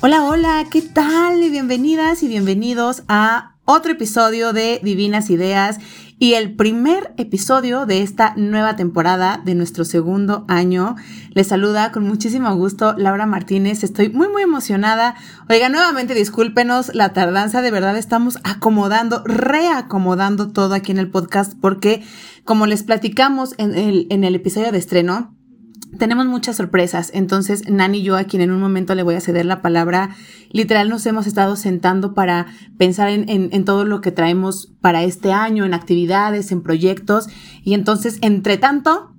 Hola, hola, ¿qué tal? Bienvenidas y bienvenidos a otro episodio de Divinas Ideas y el primer episodio de esta nueva temporada de nuestro segundo año. Les saluda con muchísimo gusto Laura Martínez. Estoy muy, muy emocionada. Oiga, nuevamente discúlpenos la tardanza. De verdad estamos acomodando, reacomodando todo aquí en el podcast porque, como les platicamos en el, episodio de estreno, tenemos muchas sorpresas, entonces Nani y yo, a quien en un momento le voy a ceder la palabra, literal nos hemos estado sentando para pensar en, en, todo lo que traemos para este año, en actividades, en proyectos, y entonces, entre tanto,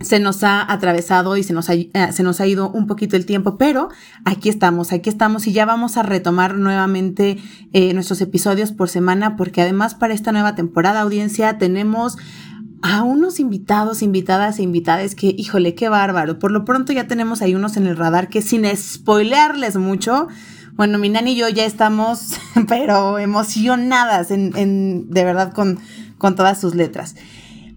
se nos ha atravesado y se nos ha, eh, se nos ha ido un poquito el tiempo, pero aquí estamos, aquí estamos y ya vamos a retomar nuevamente eh, nuestros episodios por semana, porque además para esta nueva temporada, audiencia, tenemos a unos invitados, invitadas e invitadas que, híjole, qué bárbaro. Por lo pronto ya tenemos ahí unos en el radar que sin spoilearles mucho, bueno, mi nani y yo ya estamos, pero emocionadas en, en de verdad con, con todas sus letras.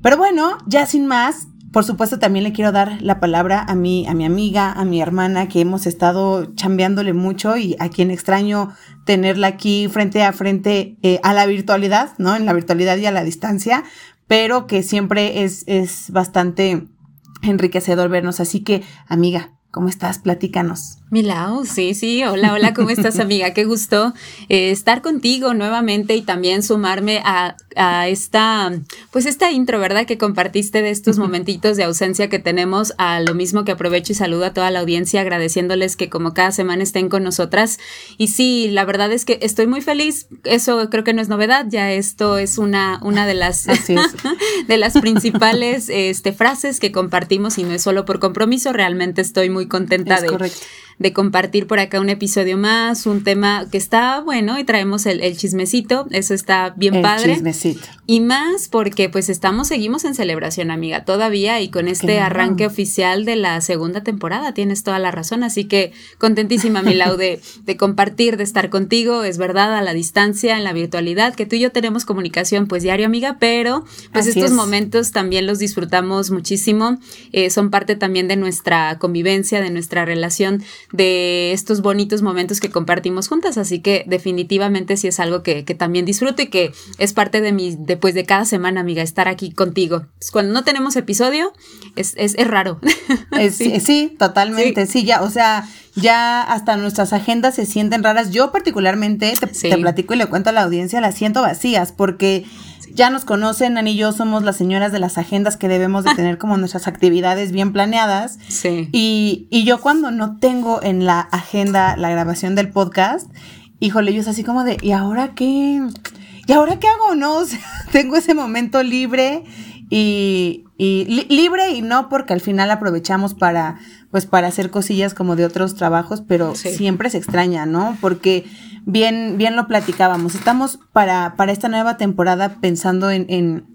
Pero bueno, ya sin más, por supuesto también le quiero dar la palabra a mi, a mi amiga, a mi hermana, que hemos estado chambeándole mucho y a quien extraño tenerla aquí frente a frente eh, a la virtualidad, ¿no? En la virtualidad y a la distancia, pero que siempre es, es bastante enriquecedor vernos. Así que, amiga, ¿cómo estás? Platícanos. Milau, sí, sí, hola, hola, ¿cómo estás amiga? Qué gusto eh, estar contigo nuevamente y también sumarme a, a, esta, pues esta intro, ¿verdad? Que compartiste de estos momentitos de ausencia que tenemos, a lo mismo que aprovecho y saludo a toda la audiencia agradeciéndoles que como cada semana estén con nosotras. Y sí, la verdad es que estoy muy feliz, eso creo que no es novedad, ya esto es una, una de las, de las principales este, frases que compartimos y no es solo por compromiso, realmente estoy muy contenta de de compartir por acá un episodio más, un tema que está bueno y traemos el, chismecito, eso está bien el padre. Chismecito. Y más porque pues estamos, seguimos en celebración, amiga, todavía y con este arranque oficial de la segunda temporada, tienes toda la razón, así que contentísima, Milau, de, de compartir, de estar contigo, es verdad, a la distancia, en la virtualidad, que tú y yo tenemos comunicación pues diario, amiga, pero pues estos momentos también los disfrutamos muchísimo, eh, son parte también de nuestra convivencia, de nuestra relación de estos bonitos momentos que compartimos juntas, así que definitivamente sí es algo que, también disfruto y que es parte de mi, después de cada semana, amiga, estar aquí contigo. Cuando no tenemos episodio, es, es, raro. sí. totalmente, sí. ya, o sea, ya hasta nuestras agendas se sienten raras. Yo particularmente, te, te platico y le cuento a la audiencia, las siento vacías porque ya nos conocen, Ani y yo somos las señoras de las agendas que debemos de tener como nuestras actividades bien planeadas. Sí. Y, y yo cuando no tengo en la agenda la grabación del podcast, híjole, yo es así como de, ¿y ahora qué? ¿Y ahora qué hago? No, o sea, tengo ese momento libre y, y libre y no porque al final aprovechamos para, pues para hacer cosillas como de otros trabajos, pero siempre se extraña, ¿no? Porque bien, bien lo platicábamos. Estamos para, para esta nueva temporada pensando en, en,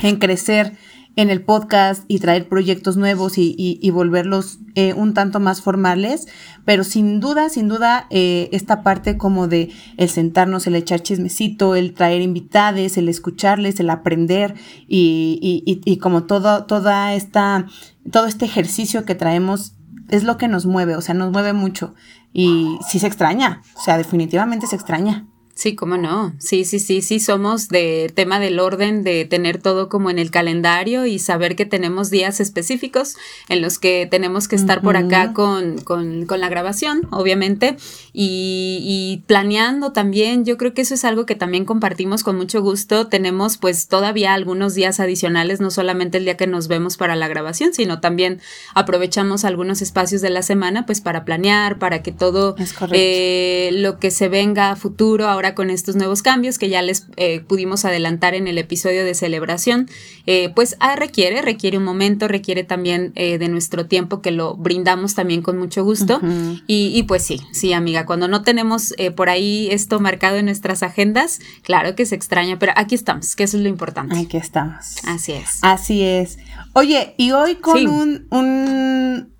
en crecer en el podcast y traer proyectos nuevos y, y, volverlos eh, un tanto más formales, pero sin duda, sin duda, eh, esta parte como de el sentarnos, el echar chismecito, el traer invitades, el escucharles, el aprender y, y, como todo, toda esta, todo este ejercicio que traemos es lo que nos mueve, o sea, nos mueve mucho. Y sí se extraña, o sea, definitivamente se extraña. Sí, cómo no. Sí, sí, sí, sí, somos de tema del orden, de tener todo como en el calendario y saber que tenemos días específicos en los que tenemos que estar por acá con, con, con la grabación, obviamente, y, y, planeando también. Yo creo que eso es algo que también compartimos con mucho gusto. Tenemos pues todavía algunos días adicionales, no solamente el día que nos vemos para la grabación, sino también aprovechamos algunos espacios de la semana pues para planear, para que todo eh, lo que se venga a futuro ahora con estos nuevos cambios que ya les eh, pudimos adelantar en el episodio de celebración, eh, pues ah, requiere, requiere un momento, requiere también eh, de nuestro tiempo que lo brindamos también con mucho gusto. y, pues sí, sí, amiga, cuando no tenemos por ahí esto marcado en nuestras agendas, claro que se extraña, pero aquí estamos, que eso es lo importante. Aquí estamos. Así es. Así es. Oye, y hoy con un, un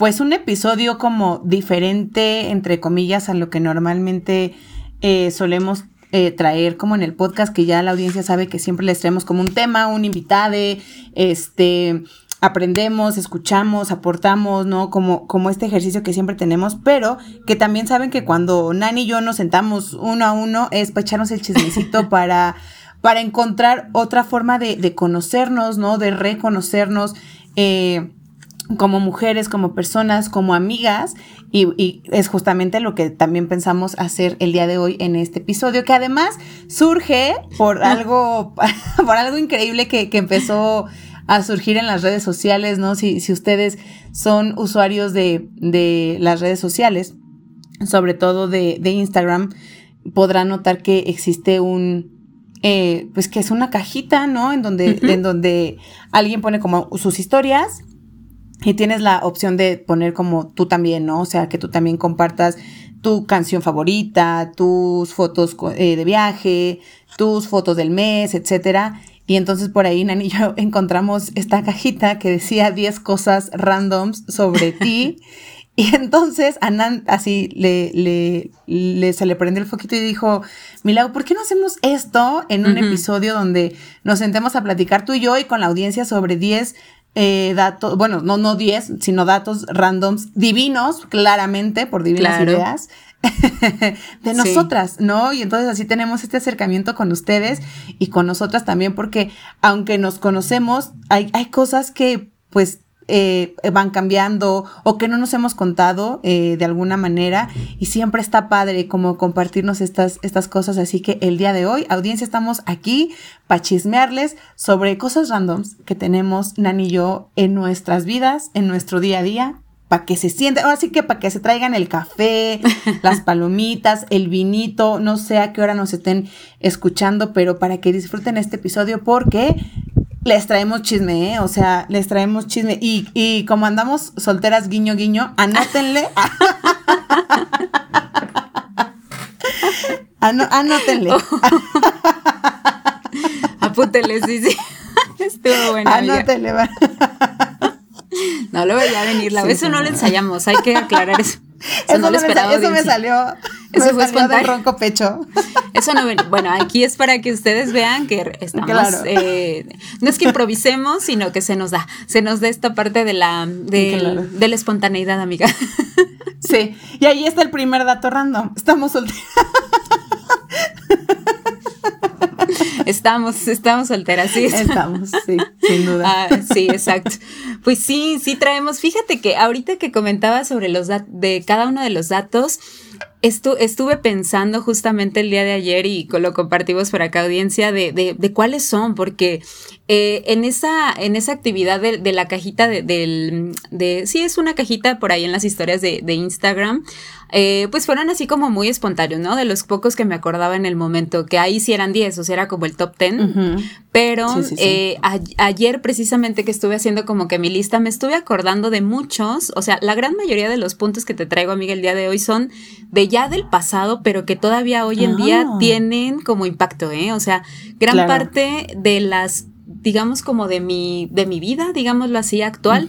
pues un episodio como diferente, entre comillas, a lo que normalmente eh, solemos eh, traer como en el podcast, que ya la audiencia sabe que siempre les traemos como un tema, un invitado, este, aprendemos, escuchamos, aportamos, ¿no? Como, como este ejercicio que siempre tenemos, pero que también saben que cuando Nani y yo nos sentamos uno a uno es para echarnos el chismecito para, para encontrar otra forma de, de conocernos, ¿no? De reconocernos. Eh, como mujeres, como personas, como amigas, y, es justamente lo que también pensamos hacer el día de hoy en este episodio, que además surge por algo, por algo increíble que, que empezó a surgir en las redes sociales, ¿no? Si, si ustedes son usuarios de, de, las redes sociales, sobre todo de, de Instagram, podrán notar que existe un, eh, pues que es una cajita, ¿no? En donde, en donde alguien pone como sus historias y tienes la opción de poner como tú también, ¿no? O sea, que tú también compartas tu canción favorita, tus fotos eh, de viaje, tus fotos del mes, etcétera. Y entonces por ahí, Nani y yo encontramos esta cajita que decía 10 cosas randoms sobre ti. y entonces Anan así le, le, se le prendió el foquito y dijo, Milau, ¿por qué no hacemos esto en un episodio donde nos sentemos a platicar tú y yo y con la audiencia sobre 10 eh, datos, bueno, no, no 10, sino datos randoms divinos, claramente, por divinas ideas, de nosotras, ¿no? Y entonces así tenemos este acercamiento con ustedes y con nosotras también, porque aunque nos conocemos, hay, hay cosas que pues eh, van cambiando o que no nos hemos contado eh, de alguna manera y siempre está padre como compartirnos estas, estas cosas. Así que el día de hoy, audiencia, estamos aquí para chismearles sobre cosas randoms que tenemos Nani y yo en nuestras vidas, en nuestro día a día para que se sienten, así que para que se traigan el café, las palomitas, el vinito, no sé a qué hora nos estén escuchando, pero para que disfruten este episodio porque les traemos chisme, ¿eh? O sea, les traemos chisme. Y, y como andamos solteras, guiño, guiño, anótenle. anótenle. Apútenle, sí, sí. Estuvo bueno. Anótenle. No lo veía venir, la eso no lo ensayamos, hay que aclarar eso. Eso, no lo esperaba. Eso me salió. Eso me fue salió de ronco pecho. Eso no Bueno, aquí es para que ustedes vean que estamos. Eh, no es que improvisemos, sino que se nos da. Se nos da esta parte de la, de, de la espontaneidad, amiga. Sí. Y ahí está el primer dato random. Estamos solteros. Estamos, estamos solteras, sí. Estamos, sí, sin duda. Ah, sí, exacto. Pues sí, sí traemos. Fíjate que ahorita que comentaba sobre los de cada uno de los datos, estuve pensando justamente el día de ayer y lo compartimos por acá audiencia de, de, cuáles son, porque eh, en, esa, en esa actividad de, la cajita del, de, sí es una cajita por ahí en las historias de, Instagram, eh, pues fueron así como muy espontáneos, ¿no? De los pocos que me acordaba en el momento, que ahí sí eran 10, o sea, era como el top 10. Pero eh, ayer precisamente que estuve haciendo como que mi lista, me estuve acordando de muchos, o sea, la gran mayoría de los puntos que te traigo, amiga, el día de hoy son de ya del pasado, pero que todavía hoy en día ah. tienen como impacto, ¿eh? O sea, gran parte de las digamos como de mi, de mi vida, digámoslo así, actual,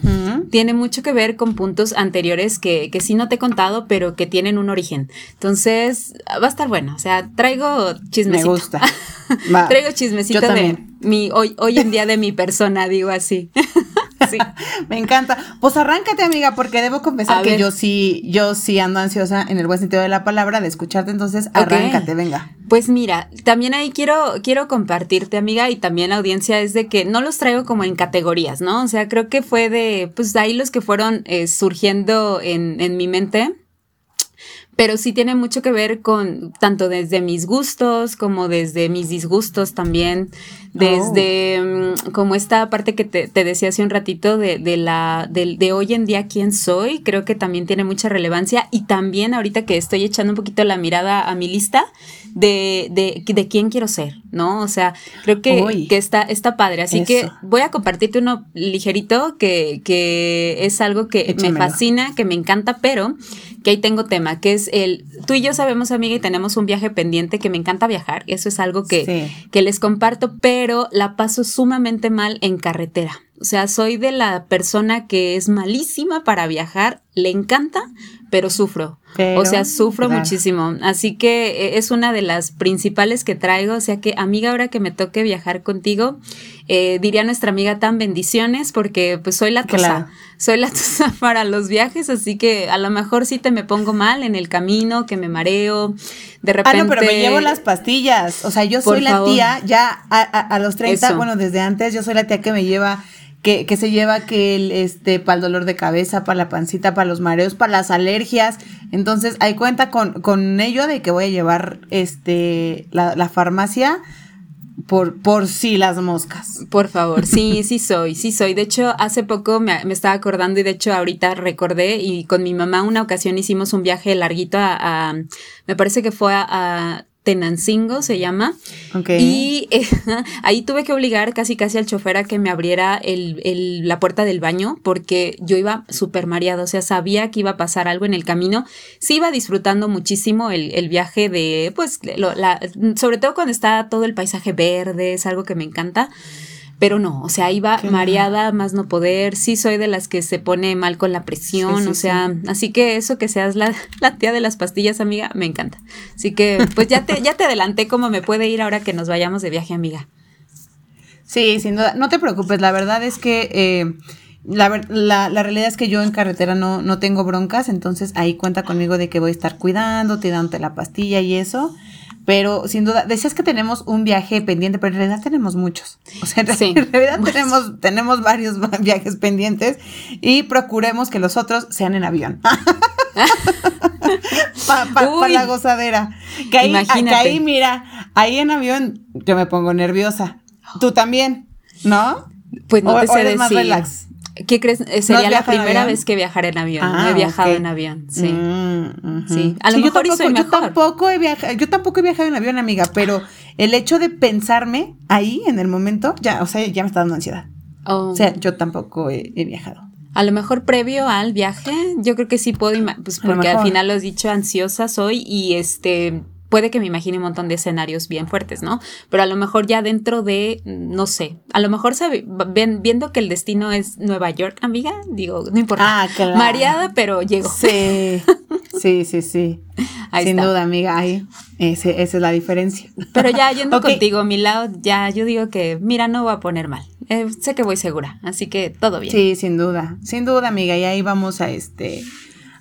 tiene mucho que ver con puntos anteriores que, que sí no te he contado, pero que tienen un origen. Entonces, va a estar bueno. O sea, traigo chismecito. Me gusta. traigo chismecito de mi, hoy, hoy en día de mi persona, digo así. Me encanta. Pues arráncate, amiga, porque debo confesar que yo sí, yo sí ando ansiosa en el buen sentido de la palabra de escucharte, entonces arráncate, venga. Pues mira, también ahí quiero, quiero compartirte, amiga, y también la audiencia es de que no los traigo como en categorías, ¿no? O sea, creo que fue de, pues ahí los que fueron eh, surgiendo en, en mi mente pero sí tiene mucho que ver con tanto desde mis gustos como desde mis disgustos también, desde mm, como esta parte que te, decía hace un ratito de, de la de, de, hoy en día quién soy, creo que también tiene mucha relevancia y también ahorita que estoy echando un poquito la mirada a mi lista de, de, de quién quiero ser, ¿no? O sea, creo que, que está, está padre, así que voy a compartirte uno ligerito que, que es algo que me fascina, que me encanta, pero que ahí tengo tema, que es el, tú y yo sabemos, amiga, y tenemos un viaje pendiente que me encanta viajar, eso es algo que, que les comparto, pero la paso sumamente mal en carretera. O sea, soy de la persona que es malísima para viajar, le encanta, pero sufro. O sea, sufro muchísimo. Así que eh, es una de las principales que traigo. O sea que, amiga, ahora que me toque viajar contigo, eh, diría nuestra amiga tan bendiciones porque pues soy la tosa. Soy la tosa para los viajes, así que a lo mejor sí te me pongo mal en el camino, que me mareo, de repente... Ah, no, pero me llevo las pastillas. O sea, yo soy la tía, ya a, los 30, bueno, desde antes, yo soy la tía que me lleva que, que, se lleva que el, este, para el dolor de cabeza, para la pancita, para los mareos, para las alergias. Entonces, hay cuenta con, con ello de que voy a llevar este, la, la farmacia por, por sí las moscas. Por favor, sí, sí soy, sí soy. De hecho, hace poco me, me, estaba acordando y de hecho ahorita recordé y con mi mamá una ocasión hicimos un viaje larguito a, me parece que fue a Tenancingo se llama. Y eh, ahí tuve que obligar casi casi al chofer a que me abriera el, la puerta del baño porque yo iba súper mareado, o sea, sabía que iba a pasar algo en el camino. Sí iba disfrutando muchísimo el, el viaje de, pues, la, sobre todo cuando está todo el paisaje verde, es algo que me encanta pero no, o sea, iba mareada, más no poder, sí soy de las que se pone mal con la presión, o sea, así que eso que seas la, la, tía de las pastillas, amiga, me encanta. Así que, pues ya te, ya te adelanté cómo me puede ir ahora que nos vayamos de viaje, amiga. Sí, sin duda, no te preocupes, la verdad es que... Eh, la, la, la, realidad es que yo en carretera no, no tengo broncas, entonces ahí cuenta conmigo de que voy a estar cuidándote, dándote la pastilla y eso. Pero sin duda, decías que tenemos un viaje pendiente, pero en realidad tenemos muchos. O sea, en, realidad tenemos, tenemos varios viajes pendientes y procuremos que los otros sean en avión. Para la gozadera. Que ahí, que ahí, mira, ahí en avión yo me pongo nerviosa. Tú también, ¿no? Pues no te sé decir. más relax. ¿Qué crees? Eh, sería la primera vez que viajaré en avión. no he ah, viajado en avión, sí. Mm, sí. A lo mejor yo tampoco, Yo tampoco, he viajado, yo tampoco he viajado en avión, amiga, pero el hecho de pensarme ahí en el momento, ya, o sea, ya me está dando ansiedad. Oh. O sea, yo tampoco he, viajado. A lo mejor previo al viaje, yo creo que sí puedo, pues porque al final lo has dicho, ansiosa soy y este puede que me imagine un montón de escenarios bien fuertes, ¿no? Pero a lo mejor ya dentro de, no sé, a lo mejor sabe, viendo que el destino es Nueva York, amiga, digo, no importa. Ah, claro. Mareada, pero llego. Sí, sí, sí, sí. Sin duda, amiga, ahí, esa es la diferencia. Pero ya yendo contigo, mi lado, ya yo digo que, mira, no voy a poner mal. Eh, sé que voy segura, así que todo bien. Sí, sin duda, sin duda, amiga, y ahí vamos a este,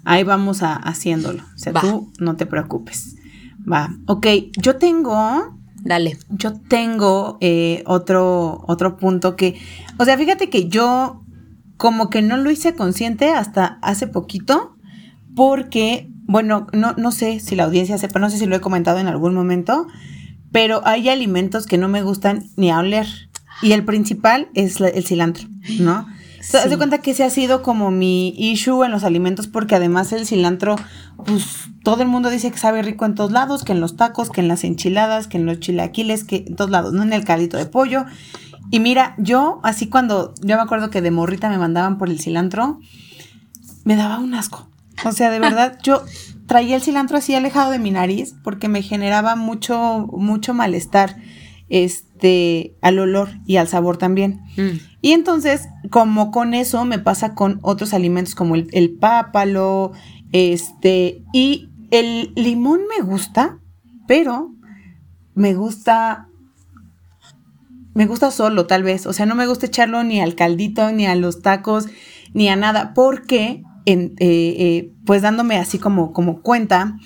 ahí vamos a haciéndolo. O sea, tú no te preocupes. Va, ok, yo tengo... Dale. Yo tengo eh, otro, otro punto que, o sea, fíjate que yo como que no lo hice consciente hasta hace poquito, porque, bueno, no, no sé si la audiencia sepa, no sé si lo he comentado en algún momento, pero hay alimentos que no me gustan ni a oler. Y el principal es el cilantro, ¿no? Sí. Te das cuenta que ese ha sido como mi issue en los alimentos porque además el cilantro, pues todo el mundo dice que sabe rico en todos lados, que en los tacos, que en las enchiladas, que en los chilaquiles, que en todos lados, no en el caldito de pollo. Y mira, yo así cuando, yo me acuerdo que de morrita me mandaban por el cilantro, me daba un asco. O sea, de verdad, yo traía el cilantro así alejado de mi nariz porque me generaba mucho, mucho malestar este, al olor y al sabor también. Mm. Y entonces, como con eso me pasa con otros alimentos como el, el pápalo, este, y el limón me gusta, pero me gusta, me gusta solo tal vez, o sea, no me gusta echarlo ni al caldito, ni a los tacos, ni a nada, porque, en, eh, eh, pues dándome así como, como cuenta,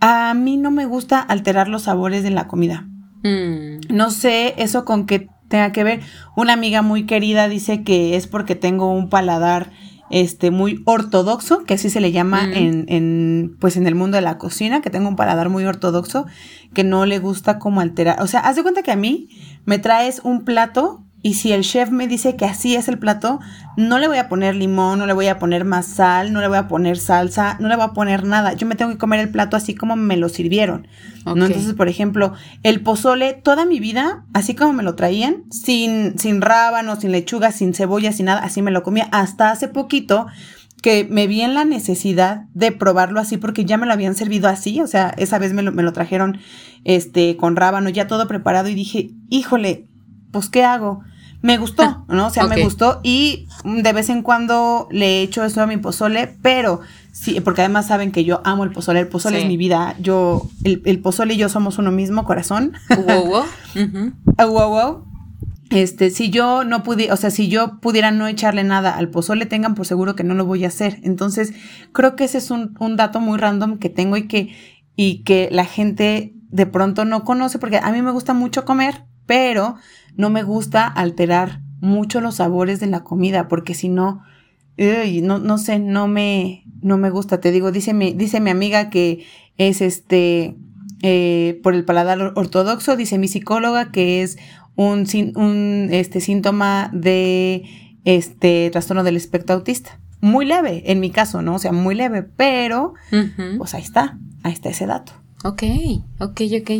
a mí no me gusta alterar los sabores de la comida. Mm. No sé eso con qué tenga que ver. Una amiga muy querida dice que es porque tengo un paladar este muy ortodoxo, que así se le llama mm. en, en, pues en el mundo de la cocina, que tengo un paladar muy ortodoxo, que no le gusta como alterar. O sea, haz de cuenta que a mí me traes un plato y si el chef me dice que así es el plato, no le voy a poner limón, no le voy a poner más sal, no le voy a poner salsa, no le voy a poner nada. Yo me tengo que comer el plato así como me lo sirvieron. ¿no? Entonces, por ejemplo, el pozole, toda mi vida, así como me lo traían, sin, sin rábano, sin lechuga, sin cebolla, sin nada, así me lo comía. Hasta hace poquito que me vi en la necesidad de probarlo así porque ya me lo habían servido así, o sea, esa vez me lo, me lo trajeron este, con rábano, ya todo preparado y dije, híjole, pues ¿qué hago? me gustó, ¿no? O sea, me gustó y de vez en cuando le echo eso a mi pozole, pero sí, porque además saben que yo amo el pozole, el pozole es mi vida, yo, el, pozole y yo somos uno mismo, corazón. Wow, wow. wow, Este, si yo no pudiera, o sea, si yo pudiera no echarle nada al pozole, tengan por seguro que no lo voy a hacer. Entonces, creo que ese es un, un dato muy random que tengo y que, y que la gente de pronto no conoce, porque a mí me gusta mucho comer, pero no me gusta alterar mucho los sabores de la comida, porque si no, no, no sé, no me, no me gusta. Te digo, dice mi, dice mi amiga que es este, eh, por el paladar ortodoxo, dice mi psicóloga que es un, un este, síntoma de este trastorno del espectro autista. Muy leve, en mi caso, ¿no? O sea, muy leve, pero pues ahí está, ahí está ese dato. Ok, ok, ok.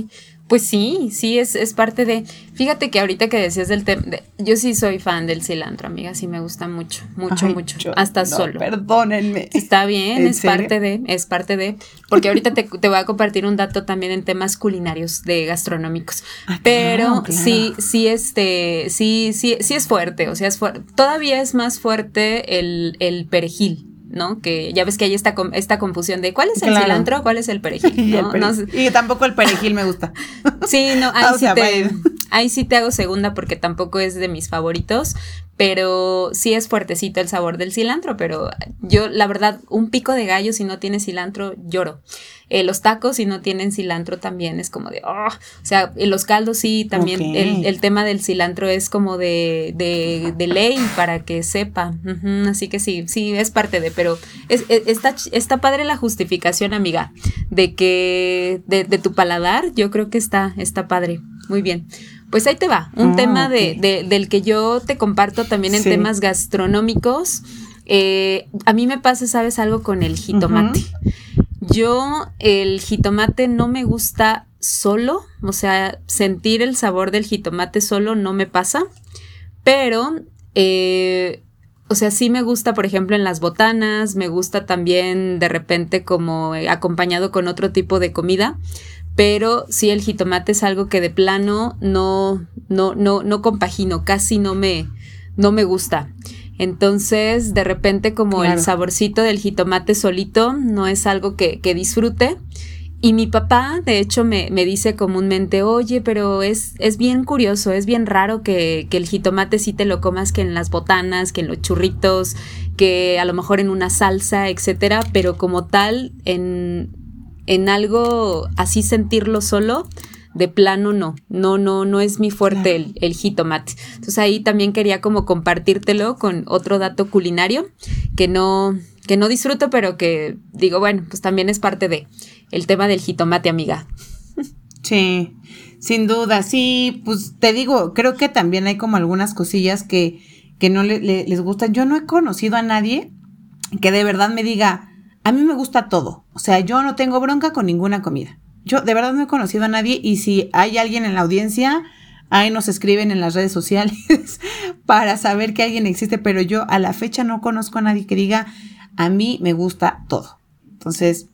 Pues sí, sí, es, es parte de... Fíjate que ahorita que decías del tema... yo sí soy fan del cilantro, amiga, sí me gusta mucho, mucho, mucho. hasta solo. Perdónenme. Está bien, es parte de, es parte de... Porque ahorita te, voy a compartir un dato también en temas culinarios, de gastronómicos. Ah, Pero sí, sí, este, sí, sí, sí es fuerte, o sea, es todavía es más fuerte el, el perejil. ¿No? Que ya ves que hay esta, esta confusión de cuál es el cilantro, cuál es el perejil. y, tampoco el perejil me gusta. sí, no, ahí, sí te, ahí sí te hago segunda porque tampoco es de mis favoritos, pero sí es fuertecito el sabor del cilantro, pero yo la verdad, un pico de gallo si no tiene cilantro, lloro. Eh, los tacos si no tienen cilantro también es como de, oh, o sea, los caldos sí, también el, tema del cilantro es como de, de, ley para que sepa, así que sí, sí, es parte de, pero es, está, está padre la justificación, amiga, de que de, de tu paladar, yo creo que está, está padre, muy bien. Pues ahí te va, un ah, tema de, del que yo te comparto también en temas gastronómicos. Eh, a mí me pasa, ¿sabes algo con el jitomate? Yo, el jitomate no me gusta solo, o sea, sentir el sabor del jitomate solo no me pasa, pero, eh, o sea, sí me gusta, por ejemplo, en las botanas, me gusta también de repente como acompañado con otro tipo de comida pero sí el jitomate es algo que de plano no, no, no, no compagino, casi no me, no me gusta. Entonces, de repente, como el saborcito del jitomate solito no es algo que, que disfrute. Y mi papá, de hecho, me, me, dice comúnmente, oye, pero es, es bien curioso, es bien raro que, que, el jitomate sí te lo comas que en las botanas, que en los churritos, que a lo mejor en una salsa, etcétera, pero como tal, en, en algo así sentirlo solo, de plano no, no, no, no es mi fuerte el, el, jitomate. Entonces ahí también quería como compartírtelo con otro dato culinario que no, que no disfruto, pero que digo, bueno, pues también es parte de el tema del jitomate, amiga. Sí, sin duda, sí, pues te digo, creo que también hay como algunas cosillas que, que no les gustan. Yo no he conocido a nadie que de verdad me diga, a mí me gusta todo. O sea, yo no tengo bronca con ninguna comida. Yo de verdad no he conocido a nadie y si hay alguien en la audiencia, ahí nos escriben en las redes sociales para saber que alguien existe, pero yo a la fecha no conozco a nadie que diga, a mí me gusta todo. Entonces,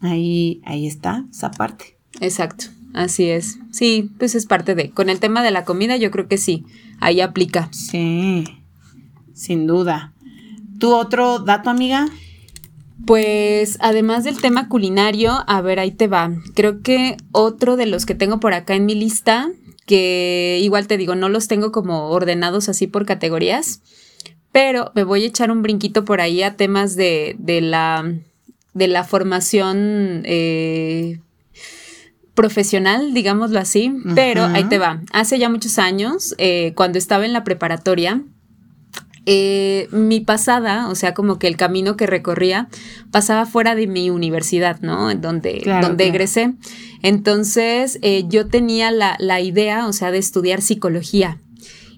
ahí, ahí está esa parte. Exacto, así es. Sí, pues es parte de. Con el tema de la comida, yo creo que sí, ahí aplica. Sí, sin duda. ¿Tu otro dato, amiga? Pues además del tema culinario, a ver, ahí te va. Creo que otro de los que tengo por acá en mi lista, que igual te digo, no los tengo como ordenados así por categorías, pero me voy a echar un brinquito por ahí a temas de, de la, de la formación eh, profesional, digámoslo así, pero ahí te va. Hace ya muchos años, eh, cuando estaba en la preparatoria, eh, mi pasada, o sea, como que el camino que recorría pasaba fuera de mi universidad, ¿no? Donde, donde egresé. Entonces, eh, yo tenía la, la idea, o sea, de estudiar psicología.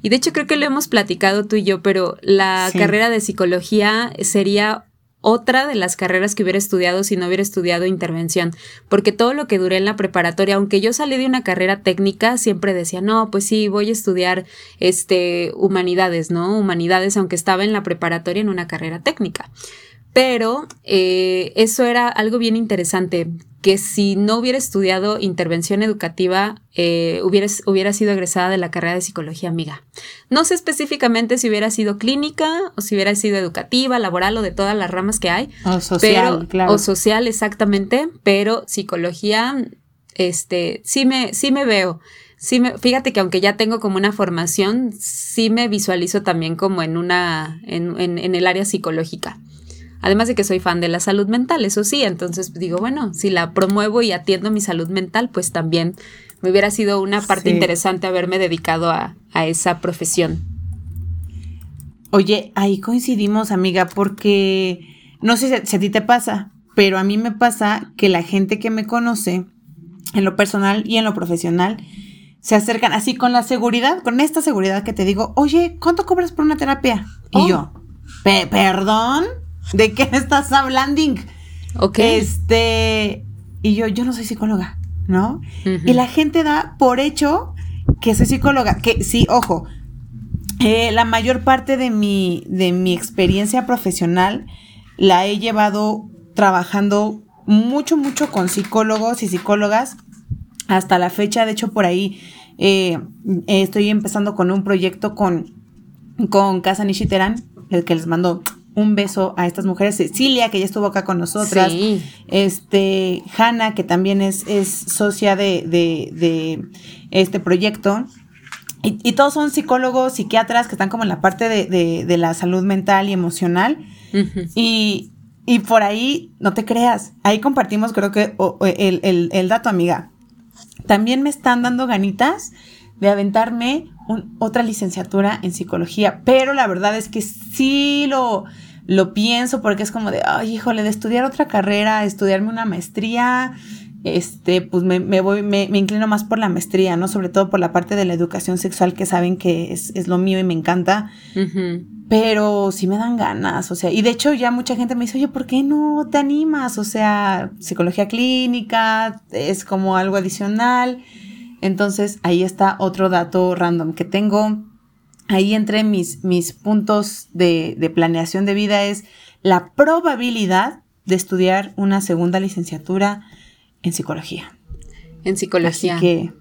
Y de hecho creo que lo hemos platicado tú y yo, pero la carrera de psicología sería otra de las carreras que hubiera estudiado si no hubiera estudiado intervención, porque todo lo que duré en la preparatoria, aunque yo salí de una carrera técnica, siempre decía, no, pues sí, voy a estudiar este humanidades, ¿no? Humanidades, aunque estaba en la preparatoria en una carrera técnica. Pero eh, eso era algo bien interesante. Que si no hubiera estudiado intervención educativa, eh, hubiera, hubiera sido egresada de la carrera de psicología amiga. No sé específicamente si hubiera sido clínica o si hubiera sido educativa, laboral o de todas las ramas que hay. O social, claro. O social, exactamente, pero psicología, este, sí me, sí me veo. Sí me, fíjate que aunque ya tengo como una formación, sí me visualizo también como en una, en, en, en el área psicológica. Además de que soy fan de la salud mental, eso sí, entonces digo, bueno, si la promuevo y atiendo mi salud mental, pues también me hubiera sido una parte interesante haberme dedicado a, esa profesión. Oye, ahí coincidimos, amiga, porque no sé si a ti te pasa, pero a mí me pasa que la gente que me conoce, en lo personal y en lo profesional, se acercan así con la seguridad, con esta seguridad que te digo, oye, ¿cuánto cobras por una terapia? Y oh. yo, ¿perdón? ¿De qué estás hablando? Ok. Este, y yo, yo no soy psicóloga, ¿no? Y la gente da por hecho que soy psicóloga, que sí, ojo, eh, la mayor parte de mi, de mi experiencia profesional la he llevado trabajando mucho, mucho con psicólogos y psicólogas hasta la fecha. De hecho, por ahí eh, estoy empezando con un proyecto con, con Casa Nishiteran, el que les mando un beso a estas mujeres. Cecilia, que ya estuvo acá con nosotras. Este, Hanna, que también es, es socia de, de, este proyecto. Y, todos son psicólogos, psiquiatras que están como en la parte de, de la salud mental y emocional. y, y, por ahí, no te creas, ahí compartimos creo que el, el, el dato, amiga. También me están dando ganitas de aventarme otra licenciatura en psicología, pero la verdad es que sí lo, lo pienso porque es como de, ay, híjole, de estudiar otra carrera, estudiarme una maestría, este, pues me, voy, me, inclino más por la maestría, ¿no? Sobre todo por la parte de la educación sexual que saben que es, lo mío y me encanta. Pero sí me dan ganas, o sea, y de hecho ya mucha gente me dice, oye, ¿por qué no te animas? O sea, psicología clínica es como algo adicional. Entonces ahí está otro dato random que tengo. Ahí entre mis, mis puntos de, de planeación de vida es la probabilidad de estudiar una segunda licenciatura en psicología. En psicología. Así que,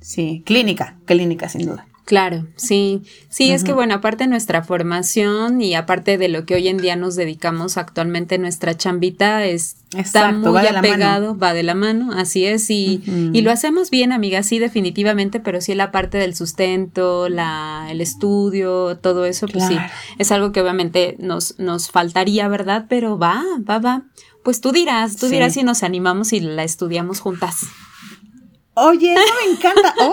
sí, clínica, clínica sin duda. Claro, sí, sí, es que bueno, aparte de nuestra formación y aparte de lo que hoy en día nos dedicamos actualmente, nuestra chambita es, está muy apegado, va de la mano, así es, y, y, lo hacemos bien, amiga, sí, definitivamente, pero sí la parte del sustento, la, el estudio, todo eso, pues sí, es algo que obviamente nos, nos faltaría, ¿verdad? Pero va, va, va. Pues tú dirás, tú dirás si nos animamos y la estudiamos juntas. Oye, eso me encanta. Oh.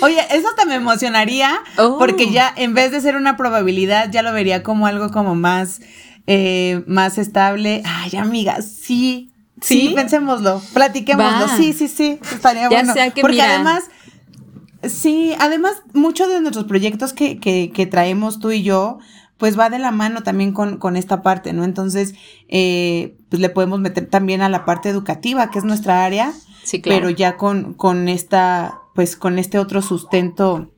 Oye, eso te me emocionaría porque oh. ya en vez de ser una probabilidad, ya lo vería como algo como más, eh, más estable. Ay, amiga, sí, sí, pensémoslo, platiquémoslo. Sí, sí, sí, estaría bueno. porque además, sí, además, muchos de nuestros proyectos que, que, que traemos tú y yo, pues va de la mano también con, con esta parte, ¿no? Entonces, eh, pues le podemos meter también a la parte educativa, que es nuestra área, pero ya con, con esta, pues con este otro sustento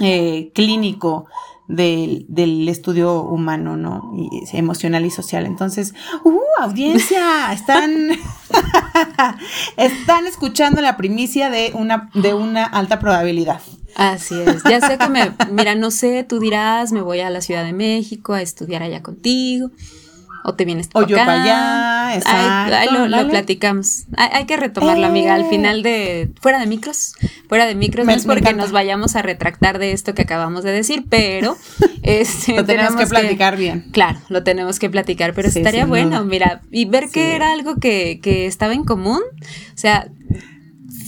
eh, clínico del, del, estudio humano, ¿no? Y, emocional y social. Entonces, ¡uh, audiencia! Están, están escuchando la primicia de una, de una alta probabilidad. Así es. Ya sé que me, mira, no sé, tú dirás, me voy a la Ciudad de México a estudiar allá contigo o te vienes o yo para allá, exacto. Ahí, lo, platicamos. Hay, que retomarlo, amiga, al final de, fuera de micros, fuera de micros, no es porque nos vayamos a retractar de esto que acabamos de decir, pero este, lo tenemos, que platicar bien. Claro, lo tenemos que platicar, pero estaría bueno, mira, y ver que era algo que, que estaba en común, o sea,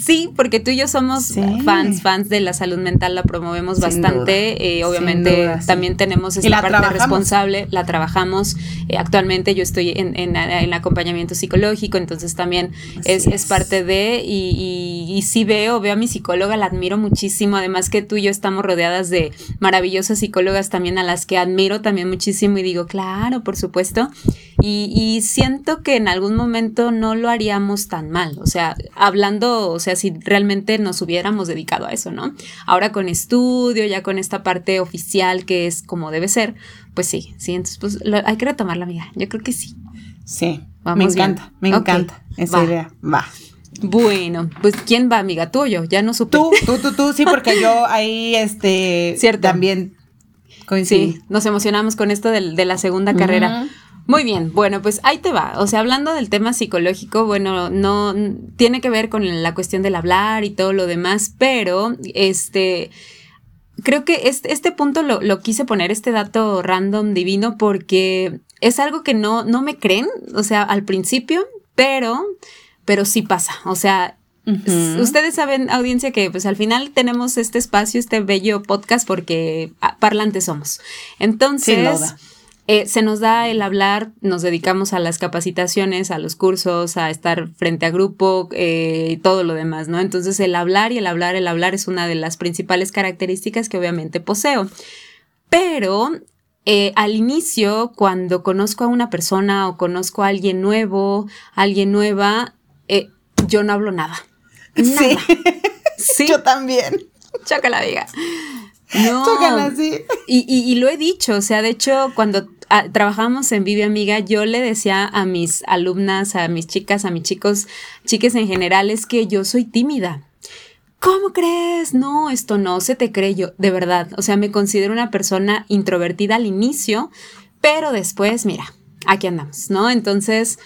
Sí, porque tú y yo somos fans, fans de la salud mental, la promovemos bastante. Eh, obviamente también tenemos esta parte responsable, la trabajamos. Eh, actualmente yo estoy en, en, acompañamiento psicológico, entonces también es, es, parte de, y, y, sí veo, veo a mi psicóloga, la admiro muchísimo. Además que tú y yo estamos rodeadas de maravillosas psicólogas también a las que admiro también muchísimo y digo, claro, por supuesto. Y, y siento que en algún momento no lo haríamos tan mal. O sea, hablando, o sea, si realmente nos hubiéramos dedicado a eso, ¿no? Ahora con estudio, ya con esta parte oficial que es como debe ser, pues sí, sí, entonces pues hay que retomarla, amiga, yo creo que sí. Sí, me encanta, me encanta esa idea. Va. Bueno, pues ¿quién va, amiga? ¿Tú o yo? Ya no supe. Tú, tú, tú, tú, sí, porque yo ahí, este, Cierto. también coincidí. Sí, nos emocionamos con esto de, de la segunda carrera. Muy bien, bueno, pues ahí te va. O sea, hablando del tema psicológico, bueno, no tiene que ver con la cuestión del hablar y todo lo demás, pero este creo que este, este punto lo, lo, quise poner, este dato random divino, porque es algo que no, no me creen, o sea, al principio, pero, pero sí pasa. O sea, Ustedes saben, audiencia, que pues al final tenemos este espacio, este bello podcast, porque ah, parlantes somos. Entonces, eh, se nos da el hablar, nos dedicamos a las capacitaciones, a los cursos, a estar frente a grupo eh, y todo lo demás, ¿no? Entonces el hablar y el hablar, el hablar es una de las principales características que obviamente poseo. Pero eh, al inicio, cuando conozco a una persona o conozco a alguien nuevo, alguien nueva, yo no hablo nada. Sí. ¿Sí? Yo también. la diga. No. Y, y, y, lo he dicho, o sea, de hecho, cuando trabajamos en Vive Amiga, yo le decía a mis alumnas, a mis chicas, a mis chicos, chiques en general, es que yo soy tímida. ¿Cómo crees? No, esto no se te cree yo, de verdad. O sea, me considero una persona introvertida al inicio, pero después, mira, aquí andamos, ¿no? Entonces,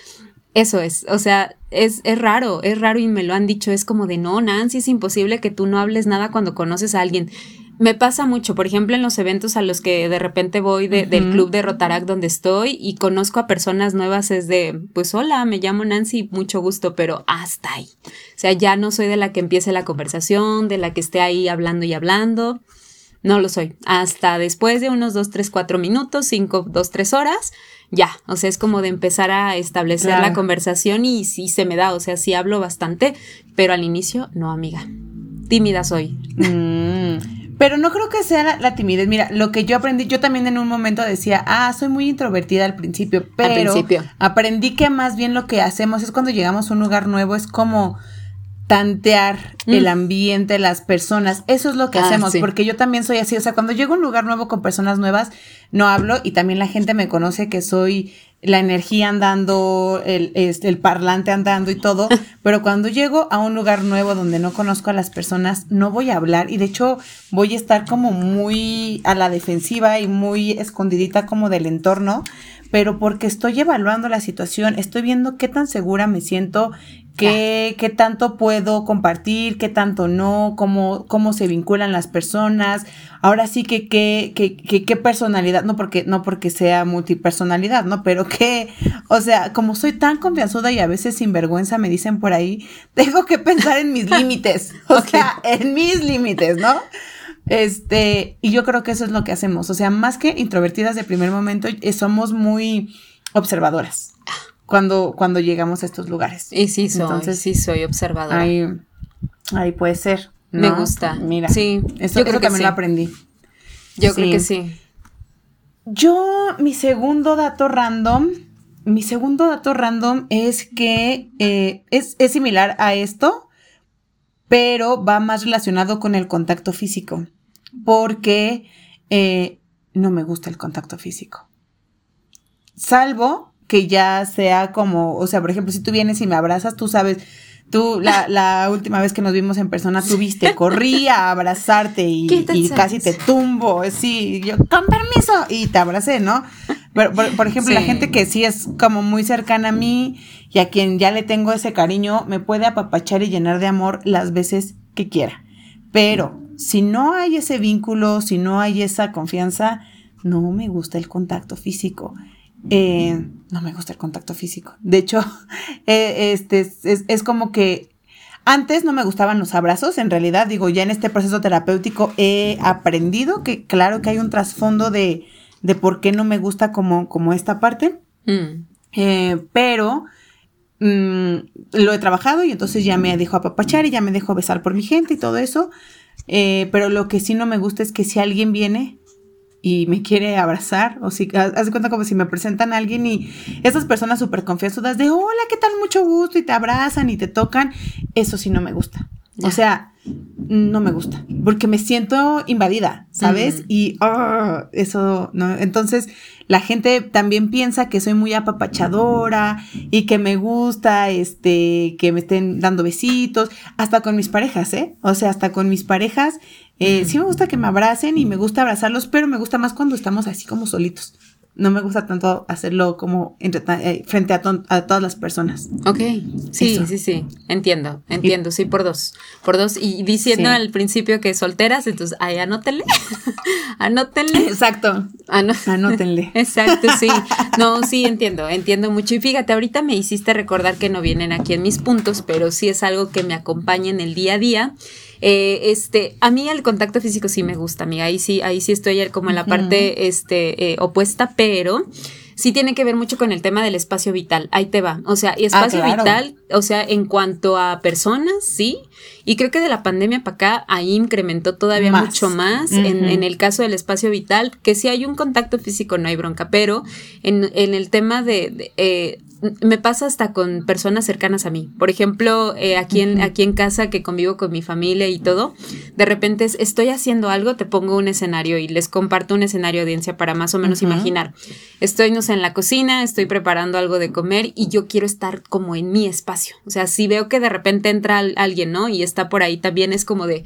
eso es, o sea, es, es, raro, es raro y me lo han dicho, es como de, no, Nancy, es imposible que tú no hables nada cuando conoces a alguien. Me pasa mucho, por ejemplo, en los eventos a los que de repente voy del club de Rotarac donde estoy y conozco a personas nuevas, es de, pues hola, me llamo Nancy, mucho gusto, pero hasta ahí. O sea, ya no soy de la que empiece la conversación, de la que esté ahí hablando y hablando. No lo soy. Hasta después de unos dos, tres, cuatro minutos, cinco, dos, tres horas, ya. O sea, es como de empezar a establecer la conversación y sí se me da. O sea, sí hablo bastante, pero al inicio, no, amiga. Tímida soy. Mm. Pero no creo que sea la, timidez. Mira, lo que yo aprendí, yo también en un momento decía, ah, soy muy introvertida al principio, pero aprendí que más bien lo que hacemos es cuando llegamos a un lugar nuevo, es como tantear el mm. ambiente, las personas. Eso es lo que ah, hacemos, porque yo también soy así. O sea, cuando llego a un lugar nuevo con personas nuevas, no hablo y también la gente me conoce que soy la energía andando, el, este, el parlante andando y todo, pero cuando llego a un lugar nuevo donde no conozco a las personas, no voy a hablar y de hecho voy a estar como muy a la defensiva y muy escondidita como del entorno, pero porque estoy evaluando la situación, estoy viendo qué tan segura me siento qué, qué tanto puedo compartir, qué tanto no, cómo, cómo se vinculan las personas. Ahora sí que qué, qué, qué, personalidad, no porque, no porque sea multipersonalidad, ¿no? Pero que, o sea, como soy tan confianzuda y a veces sin vergüenza me dicen por ahí, tengo que pensar en mis límites. O sea, en mis límites, ¿no? Este, y yo creo que eso es lo que hacemos. O sea, más que introvertidas de primer momento, eh, somos muy observadoras cuando, cuando llegamos a estos lugares. Y sí soy, Entonces, sí soy observadora. Ahí, ahí puede ser. Me gusta. Mira, sí, eso, yo creo que también lo aprendí. Yo creo que sí. Yo, mi segundo dato random, mi segundo dato random es que eh, es, es similar a esto, pero va más relacionado con el contacto físico, porque eh, no me gusta el contacto físico. Salvo que ya sea como, o sea, por ejemplo, si tú vienes y me abrazas, tú sabes, tú la, la última vez que nos vimos en persona, tú viste, corrí a abrazarte y, casi te tumbo, sí, yo, con permiso, y te abracé, ¿no? Pero, por, ejemplo, la gente que sí es como muy cercana a mí y a quien ya le tengo ese cariño, me puede apapachar y llenar de amor las veces que quiera. Pero si no hay ese vínculo, si no hay esa confianza, no me gusta el contacto físico. Eh, no me gusta el contacto físico. De hecho, eh, este es, como que antes no me gustaban los abrazos, en realidad, digo, ya en este proceso terapéutico he aprendido que claro que hay un trasfondo de, de por qué no me gusta como, como esta parte, mm. eh, pero mm, lo he trabajado y entonces ya me dejo apapachar y ya me dejo besar por mi gente y todo eso, pero lo que sí no me gusta es que si alguien viene y me quiere abrazar, o si, haz de cuenta como si me presentan a alguien y esas personas súper confianzudas de, hola, ¿qué tal? Mucho gusto, y te abrazan y te tocan, eso sí no me gusta. O sea, no me gusta, porque me siento invadida, ¿sabes? Y ah, eso, ¿no? Entonces, la gente también piensa que soy muy apapachadora y que me gusta, este, que me estén dando besitos, hasta con mis parejas, ¿eh? O sea, hasta con mis parejas, eh, sí me gusta que me abracen y me gusta abrazarlos, pero me gusta más cuando estamos así como solitos. No me gusta tanto hacerlo como eh, frente a, todas las personas. Ok, sí, sí, sí, entiendo, entiendo, sí, por dos, por dos, y diciendo al principio que solteras, entonces, ay, anótenle, anótenle. Exacto, anótenle. Exacto, sí, no, sí, entiendo, entiendo mucho, y fíjate, ahorita me hiciste recordar que no vienen aquí en mis puntos, pero sí es algo que me acompaña en el día a día, eh, este, a mí el contacto físico sí me gusta, amiga. Ahí sí, ahí sí estoy como en la parte este, eh, opuesta, pero sí tiene que ver mucho con el tema del espacio vital. Ahí te va. O sea, y ah, espacio vital, o sea, en cuanto a personas, sí. Y creo que de la pandemia para acá ahí incrementó todavía mucho más en, el caso del espacio vital, que si hay un contacto físico no hay bronca, pero en, el tema de, eh, me pasa hasta con personas cercanas a mí. Por ejemplo, eh, aquí, en, aquí en casa que convivo con mi familia y todo, de repente estoy haciendo algo, te pongo un escenario y les comparto un escenario de audiencia para más o menos imaginar. Estoy, no sé, en la cocina, estoy preparando algo de comer y yo quiero estar como en mi espacio. O sea, si veo que de repente entra alguien, ¿no? Y está por ahí, también es como de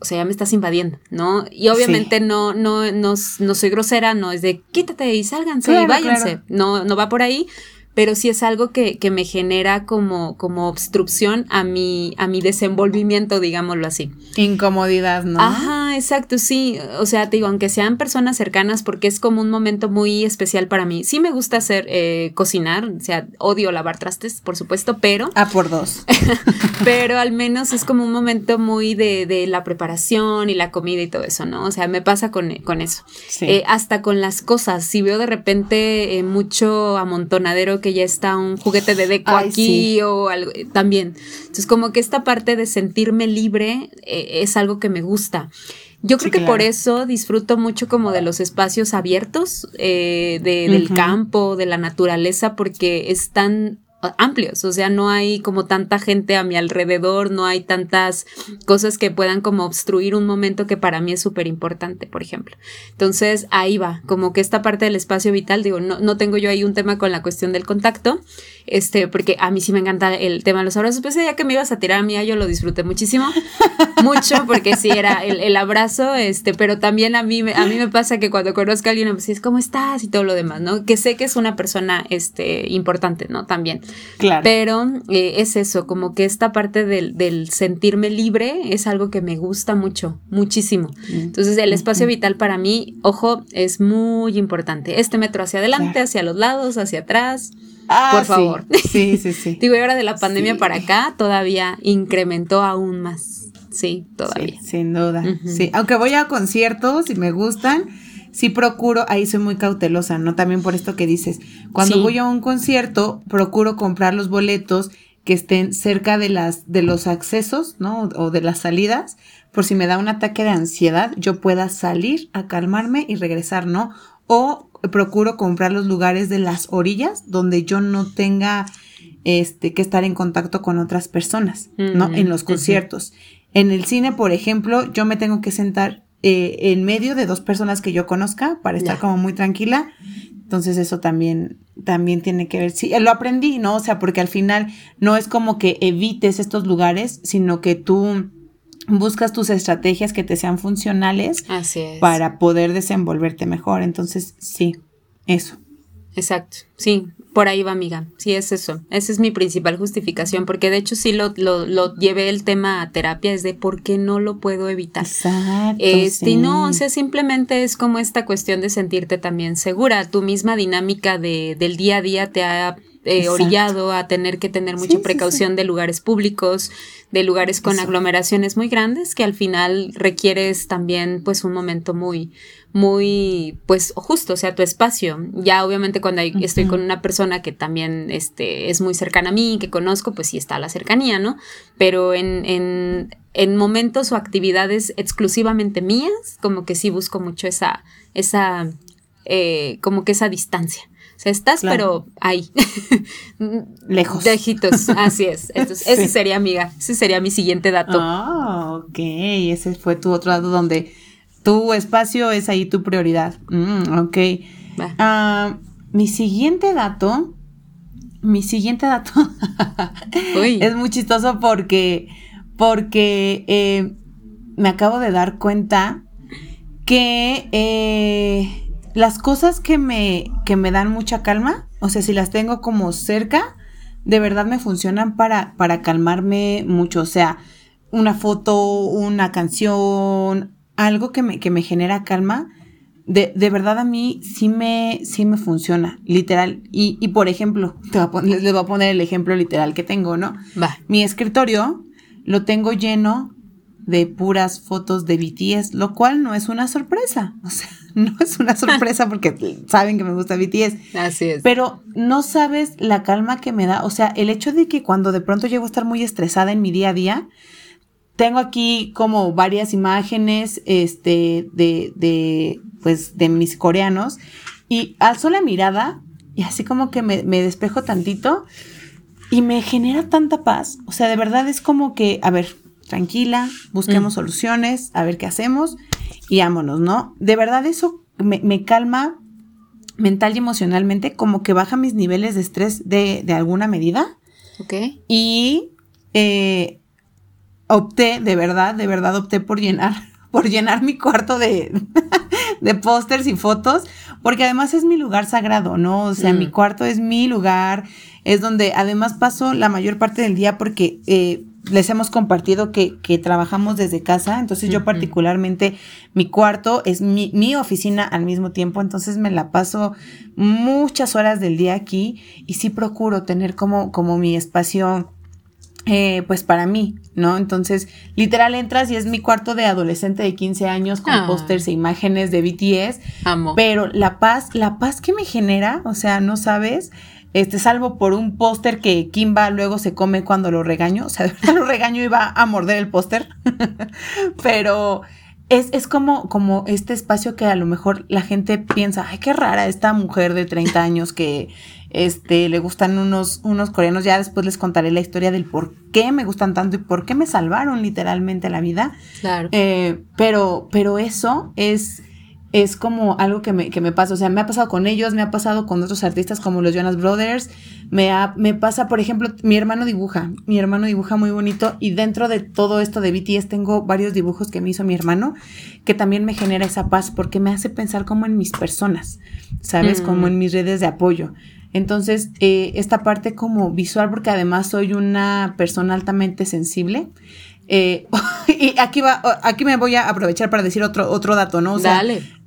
o sea, ya me estás invadiendo, ¿no? Y obviamente no, no, no, no, soy grosera, no es de quítate y sálganse y váyanse. No, no va por ahí, pero sí es algo que, que, me genera como, como obstrucción a mi, a mi desenvolvimiento, digámoslo así. Incomodidad, ¿no? Ajá, exacto, sí. O sea, te digo, aunque sean personas cercanas, porque es como un momento muy especial para mí. Sí me gusta hacer, eh, cocinar, o sea, odio lavar trastes, por supuesto, pero... Ah, por dos. pero al menos es como un momento muy de, de, la preparación y la comida y todo eso, ¿no? O sea, me pasa con, con eso. Eh, hasta con las cosas, si veo de repente eh, mucho amontonadero que ya está un juguete de deco aquí o algo eh, también. Entonces, como que esta parte de sentirme libre eh, es algo que me gusta. Yo creo que por eso disfruto mucho como de los espacios abiertos, eh, del campo, de la naturaleza, porque están amplios, o sea, no hay como tanta gente a mi alrededor, no hay tantas cosas que puedan como obstruir un momento que para mí es súper importante, por ejemplo. Entonces, ahí va, como que esta parte del espacio vital, digo, no, no tengo yo ahí un tema con la cuestión del contacto, este, porque a mí sí me encanta el tema de los abrazos, pues ya que me ibas a tirar a mí, yo lo disfruté muchísimo, mucho, porque sí era el, abrazo, este, pero también a mí, a mí me pasa que cuando conozco a alguien, pues es ¿cómo estás? y todo lo demás, ¿no? Que sé que es una persona, este, importante, ¿no? También. Claro. Pero eh, es eso, como que esta parte del, del, sentirme libre es algo que me gusta mucho, muchísimo. Mm. Entonces, el espacio vital para mí, ojo, es muy importante. Este metro hacia adelante, hacia los lados, hacia atrás. Ah, por favor. Sí, sí, sí. Digo, ahora de la pandemia para acá todavía incrementó aún más. Sí, todavía. sin duda. Sí, aunque voy a conciertos y me gustan, sí procuro, ahí soy muy cautelosa, ¿no? También por esto que dices, cuando voy a un concierto, procuro comprar los boletos que estén cerca de las de los accesos, ¿no? O de las salidas, por si me da un ataque de ansiedad, yo pueda salir a calmarme y regresar, ¿no? O procuro comprar los lugares de las orillas donde yo no tenga este que estar en contacto con otras personas, ¿no? En los conciertos. En el cine, por ejemplo, yo me tengo que sentar eh, en medio de dos personas que yo conozca para estar como muy tranquila. Entonces eso también, también tiene que ver. Sí, lo aprendí, ¿no? O sea, porque al final no es como que evites estos lugares, sino que tú buscas tus estrategias que te sean funcionales para poder desenvolverte mejor. Entonces, sí, eso. Exacto, sí, por ahí va, amiga. Sí, es eso. Esa es mi principal justificación, porque de hecho sí lo, lo, lo llevé el tema a terapia, es de por qué no lo puedo evitar. Exacto. Este, no, o sea, simplemente es como esta cuestión de sentirte también segura. Tu misma dinámica de, del día a día te ha eh, orillado a tener que tener mucha precaución de lugares públicos, de lugares con aglomeraciones muy grandes, que al final requieres también pues un momento muy, muy, pues justo, o sea, tu espacio. Ya obviamente cuando estoy con una persona que también este, es muy cercana a mí, que conozco, pues sí está la cercanía, ¿no? Pero en, en, en momentos o actividades exclusivamente mías, como que sí busco mucho esa, esa, eh, como que esa distancia. Sea, estás, pero ahí. Lejos. Lejitos, así es. Entonces, ese sería, amiga, ese sería mi siguiente dato. Ah, ok, ese fue tu otro dato donde tu espacio es ahí tu prioridad. Mm, ok. Ah, mi siguiente dato, mi siguiente dato es muy chistoso porque, porque eh, me acabo de dar cuenta que eh, las cosas que me, que me dan mucha calma, o sea, si las tengo como cerca, de verdad me funcionan para, para calmarme mucho. O sea, una foto, una canción, algo que me, que me genera calma, de, de, verdad a mí sí me, sí me funciona, literal. Y, y por ejemplo, te voy a poner, les voy a poner el ejemplo literal que tengo, ¿no? Va. Mi escritorio lo tengo lleno de puras fotos de BTS, lo cual no es una sorpresa. O sea, no es una sorpresa porque saben que me gusta BTS. Así es. Pero no sabes la calma que me da. O sea, el hecho de que cuando de pronto llego a estar muy estresada en mi día a día, tengo aquí como varias imágenes este, de, de, pues, de mis coreanos y alzo la mirada y así como que me, me despejo tantito y me genera tanta paz. O sea, de verdad es como que, a ver, tranquila, busquemos mm. soluciones, a ver qué hacemos y ámonos, ¿no? De verdad eso me, calma mental y emocionalmente, como que baja mis niveles de estrés de, alguna medida. Ok. Y eh, opté, de verdad, de verdad opté por llenar, por llenar mi cuarto de, de pósters y fotos, porque además es mi lugar sagrado, ¿no? O sea, mi mm. cuarto es mi lugar, es donde además paso la mayor parte del día porque eh, les hemos compartido que, que, trabajamos desde casa, entonces yo particularmente mi cuarto es mi, mi, oficina al mismo tiempo, entonces me la paso muchas horas del día aquí y sí procuro tener como, como mi espacio eh, pues para mí, ¿no? Entonces, literal entras y es mi cuarto de adolescente de 15 años con ah. pósters e imágenes de BTS. Amo. Pero la paz, la paz que me genera, o sea, no sabes, este, salvo por un póster que Kimba luego se come cuando lo regaño, o sea, de verdad lo regaño y va a morder el póster, pero es, es, como, como este espacio que a lo mejor la gente piensa, ay, qué rara esta mujer de 30 años que este, le gustan unos, unos coreanos, ya después les contaré la historia del por qué me gustan tanto y por qué me salvaron literalmente la vida. Claro. Eh, pero, pero eso es es como algo que me, que me pasa. O sea, me ha pasado con ellos, me ha pasado con otros artistas como los Jonas Brothers. Me, me pasa, por ejemplo, mi hermano dibuja. Mi hermano dibuja muy bonito. Y dentro de todo esto de BTS tengo varios dibujos que me hizo mi hermano, que también me genera esa paz porque me hace pensar como en mis personas, ¿sabes? Mm. Como en mis redes de apoyo. Entonces, eh, esta parte como visual, porque además soy una persona altamente sensible. Eh, y aquí va, aquí me voy a aprovechar para decir otro, otro dato, ¿no? O sea, Dale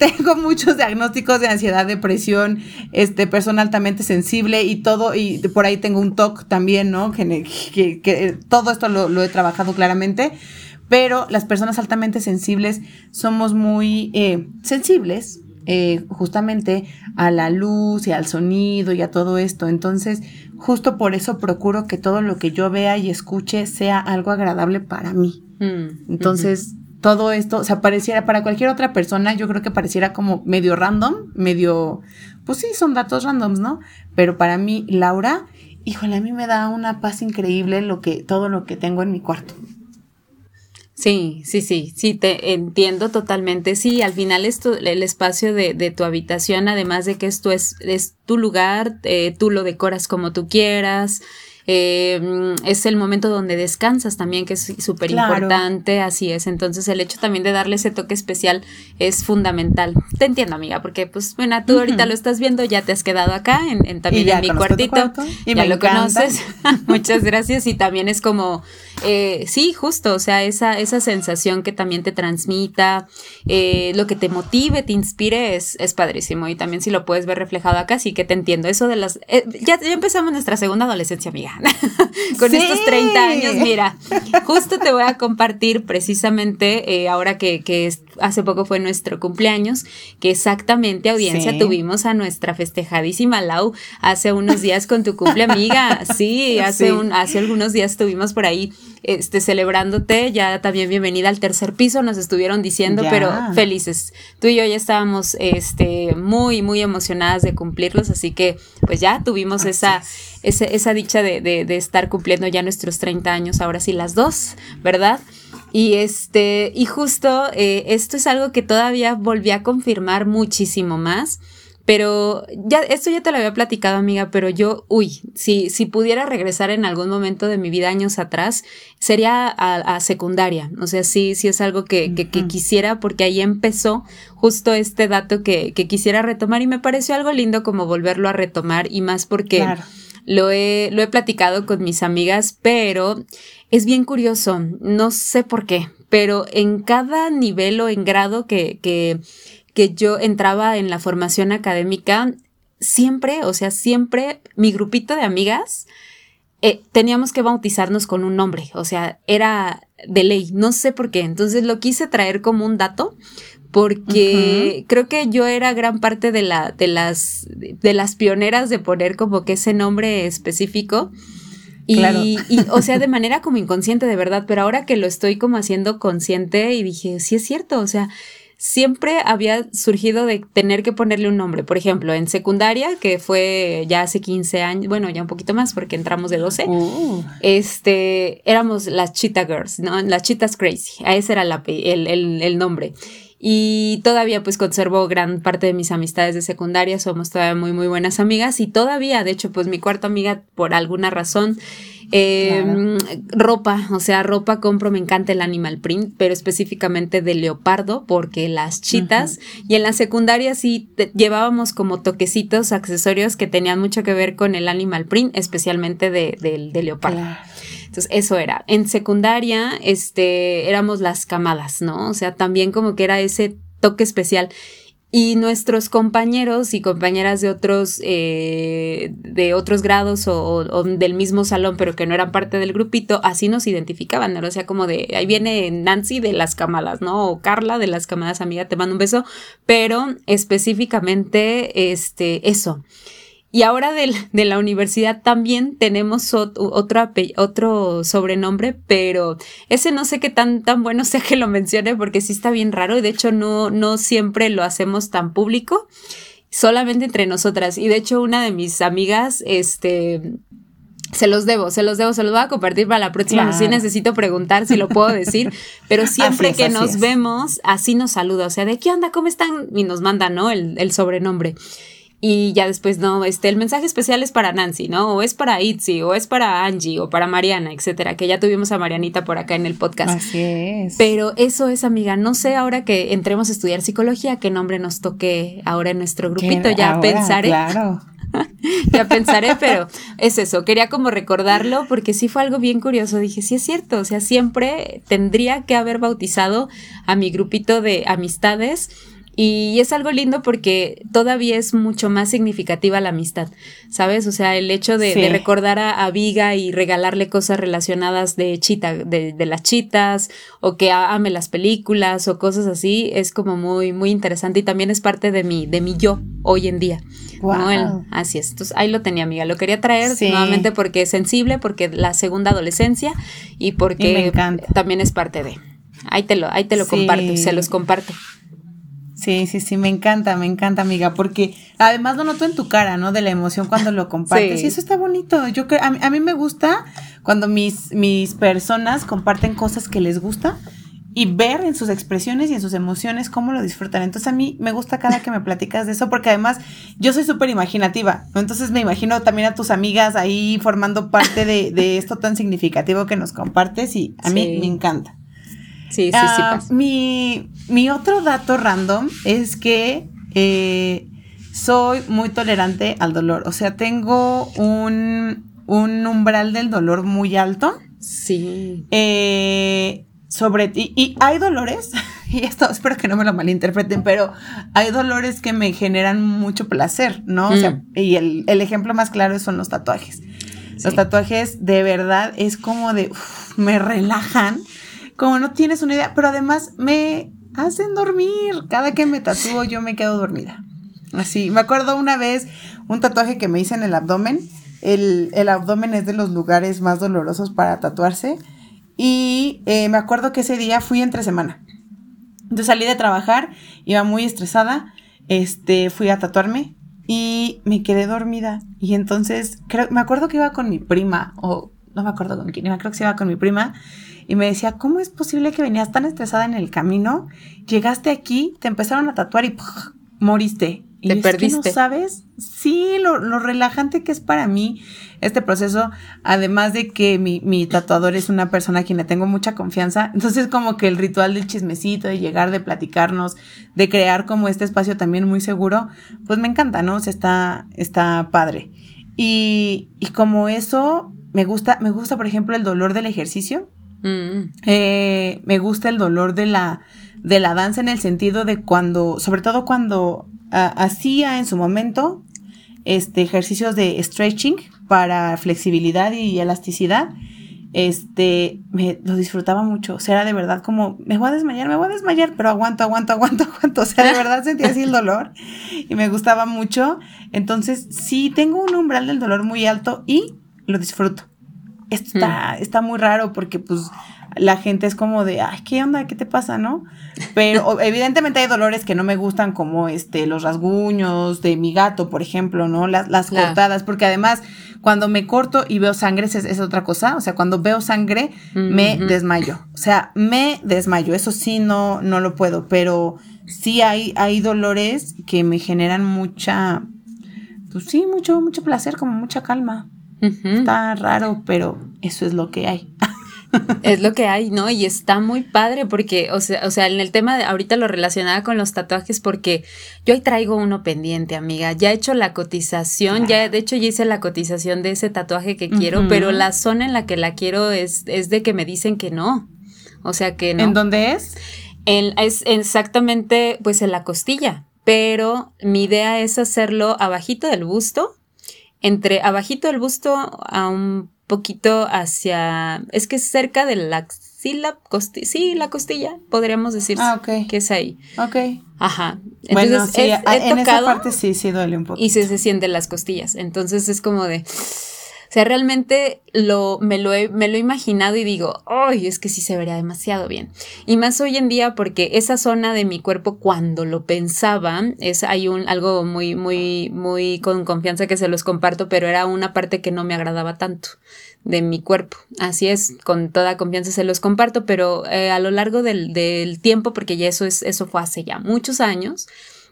tengo muchos diagnósticos de ansiedad, depresión, este, persona altamente sensible y todo, y por ahí tengo un TOC también, ¿no? Que, que, todo esto lo, he trabajado claramente, pero las personas altamente sensibles somos muy eh, sensibles eh, justamente a la luz y al sonido y a todo esto. Entonces, justo por eso procuro que todo lo que yo vea y escuche sea algo agradable para mí. Mm, Entonces, todo esto, o sea, pareciera para cualquier otra persona, yo creo que pareciera como medio random, medio, pues sí, son datos randoms, ¿no? Pero para mí, Laura, híjole, a mí me da una paz increíble lo que, todo lo que tengo en mi cuarto. Sí, sí, sí, sí, te entiendo totalmente. Sí, al final es el espacio de, de, tu habitación, además de que esto es, es tu lugar, eh, tú lo decoras como tú quieras. Eh, es el momento donde descansas también, que es súper importante, así es. Entonces el hecho también de darle ese toque especial es fundamental. Te entiendo, amiga, porque pues bueno, tú ahorita lo estás viendo, ya te has quedado acá, en, también en mi cuartito, y ya lo conoces. Muchas gracias y también es como, eh, sí, justo, o sea, esa, esa sensación que también te transmita, eh, lo que te motive, te inspire, es, es padrísimo y también si lo puedes ver reflejado acá, sí que te entiendo. Eso de las... ya, ya empezamos nuestra segunda adolescencia, amiga. con estos 30 años. Mira, justo te voy a compartir precisamente eh, ahora que, hace poco fue nuestro cumpleaños, que exactamente audiencia tuvimos a nuestra festejadísima Lau hace unos días con tu cumple amiga. Sí, hace, Un, hace algunos días estuvimos por ahí este, celebrándote, ya también bienvenida al tercer piso, nos estuvieron diciendo, pero felices. Tú y yo ya estábamos este, muy, muy emocionadas de cumplirlos, así que pues ya tuvimos esa, esa, dicha de, de, estar cumpliendo ya nuestros 30 años, ahora sí las dos, ¿verdad? Y este, y justo eh, esto es algo que todavía volví a confirmar muchísimo más pero ya, esto ya te lo había platicado, amiga, pero yo, uy, si, si pudiera regresar en algún momento de mi vida años atrás, sería a, secundaria. O sea, sí, sí es algo que, que, quisiera, porque ahí empezó justo este dato que, que, quisiera retomar y me pareció algo lindo como volverlo a retomar y más porque lo, he, lo he platicado con mis amigas, pero es bien curioso, no sé por qué, pero en cada nivel o en grado que, que que yo entraba en la formación académica, siempre, o sea, siempre mi grupito de amigas eh, teníamos que bautizarnos con un nombre, o sea, era de ley, no sé por qué. Entonces lo quise traer como un dato porque creo que yo era gran parte de, la, de, las, de las pioneras de poner como que ese nombre específico. Y, y, o sea, de manera como inconsciente, de verdad, pero ahora que lo estoy como haciendo consciente y dije, sí es cierto, o sea, siempre había surgido de tener que ponerle un nombre. Por ejemplo, en secundaria, que fue ya hace 15 años, bueno, ya un poquito más porque entramos de 12, uh. este, éramos las Cheetah Girls, ¿no? Las Cheetahs Crazy. A ese era el, el, el nombre. Y todavía pues conservo gran parte de mis amistades de secundaria, somos todavía muy muy buenas amigas y todavía, de hecho pues mi cuarta amiga por alguna razón Em, ropa, o sea, ropa compro, me encanta el animal print, pero específicamente de leopardo, porque las chitas, y en la secundaria sí llevábamos como toquecitos, accesorios que tenían mucho que ver con el animal print, especialmente de, de leopardo. Entonces, eso era. En secundaria, este, éramos las camadas, ¿no? O sea, también como que era ese toque especial. Y nuestros compañeros y compañeras de otros, eh, de otros grados o, del mismo salón, pero que no eran parte del grupito, así nos identificaban, ¿no? O sea, como de, ahí viene Nancy de las camadas, ¿no? O Carla de las camadas, amiga, te mando un beso, pero específicamente, este, eso. Y ahora de, la universidad también tenemos otro, otro sobrenombre, pero ese no sé qué tan, tan bueno sea que lo mencione porque sí está bien raro y de hecho no, no siempre lo hacemos tan público, solamente entre nosotras. Y de hecho una de mis amigas, este, se los debo, se los debo, se los voy a compartir para la próxima. Sí necesito preguntar si lo puedo decir, pero siempre que nos vemos, así nos saluda, o sea, de qué onda, cómo están, y nos manda, ¿no? El, el sobrenombre y ya después, no, este, el mensaje especial es para Nancy, ¿no? O es para Itzy, o es para Angie, o para Mariana, etcétera, que ya tuvimos a Marianita por acá en el podcast. Así es. Pero eso es, amiga, no sé ahora que entremos a estudiar psicología, qué nombre nos toque ahora en nuestro grupito, ya pensaré. Claro. ya pensaré, pero es eso, quería como recordarlo porque sí fue algo bien curioso, dije, sí es cierto, o sea, siempre tendría que haber bautizado a mi grupito de amistades y es algo lindo porque todavía es mucho más significativa la amistad, ¿sabes? O sea, el hecho de, recordar a, Viga y regalarle cosas relacionadas de chita, de, las chitas, o que ame las películas, o cosas así, es como muy, muy interesante y también es parte de mi, de mi yo hoy en día. Wow. así es. Entonces, ahí lo tenía, amiga. Lo quería traer nuevamente porque es sensible, porque la segunda adolescencia y porque también es parte de. Ahí te lo, ahí te lo comparto se los comparto. Sí, sí, sí, me encanta, me encanta, amiga, porque además lo noto en tu cara, ¿no? De la emoción cuando lo compartes. Y eso está bonito. Yo creo, a, mí me gusta cuando mis, mis personas comparten cosas que les gusta y ver en sus expresiones y en sus emociones cómo lo disfrutan. Entonces a mí me gusta cada que me platicas de eso porque además yo soy súper imaginativa. Entonces me imagino también a tus amigas ahí formando parte de, de esto tan significativo que nos compartes y a mí me encanta. Sí, sí, sí. Ah, mi, mi, otro dato random es que eh, soy muy tolerante al dolor. O sea, tengo un, un umbral del dolor muy alto. Sí. Eh, sobre y, y hay dolores, y esto espero que no me lo malinterpreten, pero hay dolores que me generan mucho placer, ¿no? O sea, mm. y el, el, ejemplo más claro son los tatuajes. Los tatuajes de verdad es como de, me relajan como no tienes una idea, pero además me, hacen dormir. Cada que me tatúo yo me quedo dormida. Así, me acuerdo una vez un tatuaje que me hice en el abdomen. El, abdomen es de los lugares más dolorosos para tatuarse. Y eh, me acuerdo que ese día fui entre semana. Entonces salí de trabajar, iba muy estresada, este, fui a tatuarme y me quedé dormida. Y entonces, creo, me acuerdo que iba con mi prima, o no me acuerdo con quién, creo que se iba con mi prima, y me decía, ¿cómo es posible que venías tan estresada en el camino? Llegaste aquí, te empezaron a tatuar y moriste. Y te perdiste. no sabes, sí, lo, relajante que es para mí este proceso, además de que mi, mi, tatuador es una persona a quien le tengo mucha confianza, entonces como que el ritual del chismecito, de llegar, de platicarnos, de crear como este espacio también muy seguro, pues me encanta, ¿no? O sea, está, está padre. Y, y como eso, me gusta, me gusta, por ejemplo, el dolor del ejercicio. Mm. Eh, me gusta el dolor de la, de la danza en el sentido de cuando, sobre todo cuando ah, hacía en su momento este, ejercicios de stretching para flexibilidad y elasticidad, este, me lo disfrutaba mucho. O sea, era de verdad como, me voy a desmayar, me voy a desmayar, pero aguanto, aguanto, aguanto, aguanto. O sea, de verdad sentía así el dolor y me gustaba mucho. Entonces, sí, tengo un umbral del dolor muy alto y lo disfruto. Esto está, mm. está muy raro porque pues la gente es como de, ay, ¿qué onda? ¿Qué te pasa? ¿No? Pero evidentemente hay dolores que no me gustan como este, los rasguños de mi gato, por ejemplo, ¿no? Las, las cortadas, porque además cuando me corto y veo sangre es, es otra cosa, o sea, cuando veo sangre me desmayo, o sea, me desmayo, eso sí no, no lo puedo, pero sí hay, hay dolores que me generan mucha, pues sí, mucho, mucho placer, como mucha calma. Está raro, pero eso es lo que hay. es lo que hay, ¿no? Y está muy padre porque, o sea, o sea, en el tema de ahorita lo relacionaba con los tatuajes porque yo ahí traigo uno pendiente, amiga. Ya he hecho la cotización, ya de hecho ya hice la cotización de ese tatuaje que quiero, pero la zona en la que la quiero es, es de que me dicen que no. O sea que no. ¿En dónde es? es exactamente pues en la costilla, pero mi idea es hacerlo abajito del busto entre abajito del busto a un poquito hacia, es que es cerca de la axila, costilla, sí, la costilla, podríamos decir ah, que es ahí. Ok. Ajá. Entonces, bueno, sí, en esa parte sí, sí duele un poco. Y se, se sienten las costillas. Entonces es como de, sea, realmente lo, me, lo he, me lo he imaginado y digo, ¡ay! es que sí se vería demasiado bien. Y más hoy en día porque esa zona de mi cuerpo, cuando lo pensaba, es, hay un, algo muy, muy, muy con confianza que se los comparto, pero era una parte que no me agradaba tanto de mi cuerpo. Así es, con toda confianza se los comparto, pero eh, a lo largo del, del tiempo, porque ya eso, es, eso fue hace ya muchos años,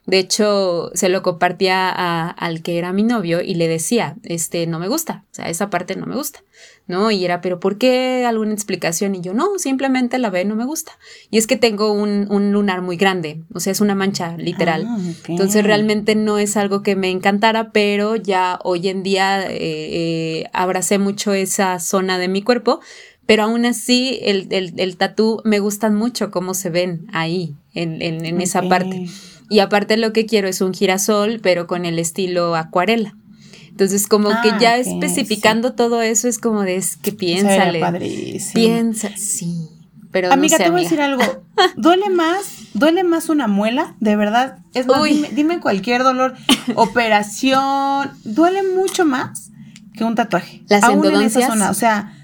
de hecho, se lo compartía al que era mi novio y le decía, este, no me gusta, o sea, esa parte no me gusta, ¿no? Y era, pero ¿por qué alguna explicación? Y yo, no, simplemente la ve, no me gusta. Y es que tengo un, lunar muy grande, o sea, es una mancha literal. Ah, Entonces, realmente no es algo que me encantara, pero ya hoy en día eh, eh, abracé mucho esa zona de mi cuerpo, pero aún así el, el, tatú me gustan mucho cómo se ven ahí, en, en, esa parte. Y aparte lo que quiero es un girasol, pero con el estilo acuarela. Entonces, como que ah, ya especificando todo eso es como de, es que piénsale. Piensa, sí. Pero amiga, te voy a decir algo. ¿Duele más? ¿Duele más una muela? De verdad. Es más, dime, cualquier dolor. Operación. ¿Duele mucho más que un tatuaje? Las Aún en esa zona. O sea,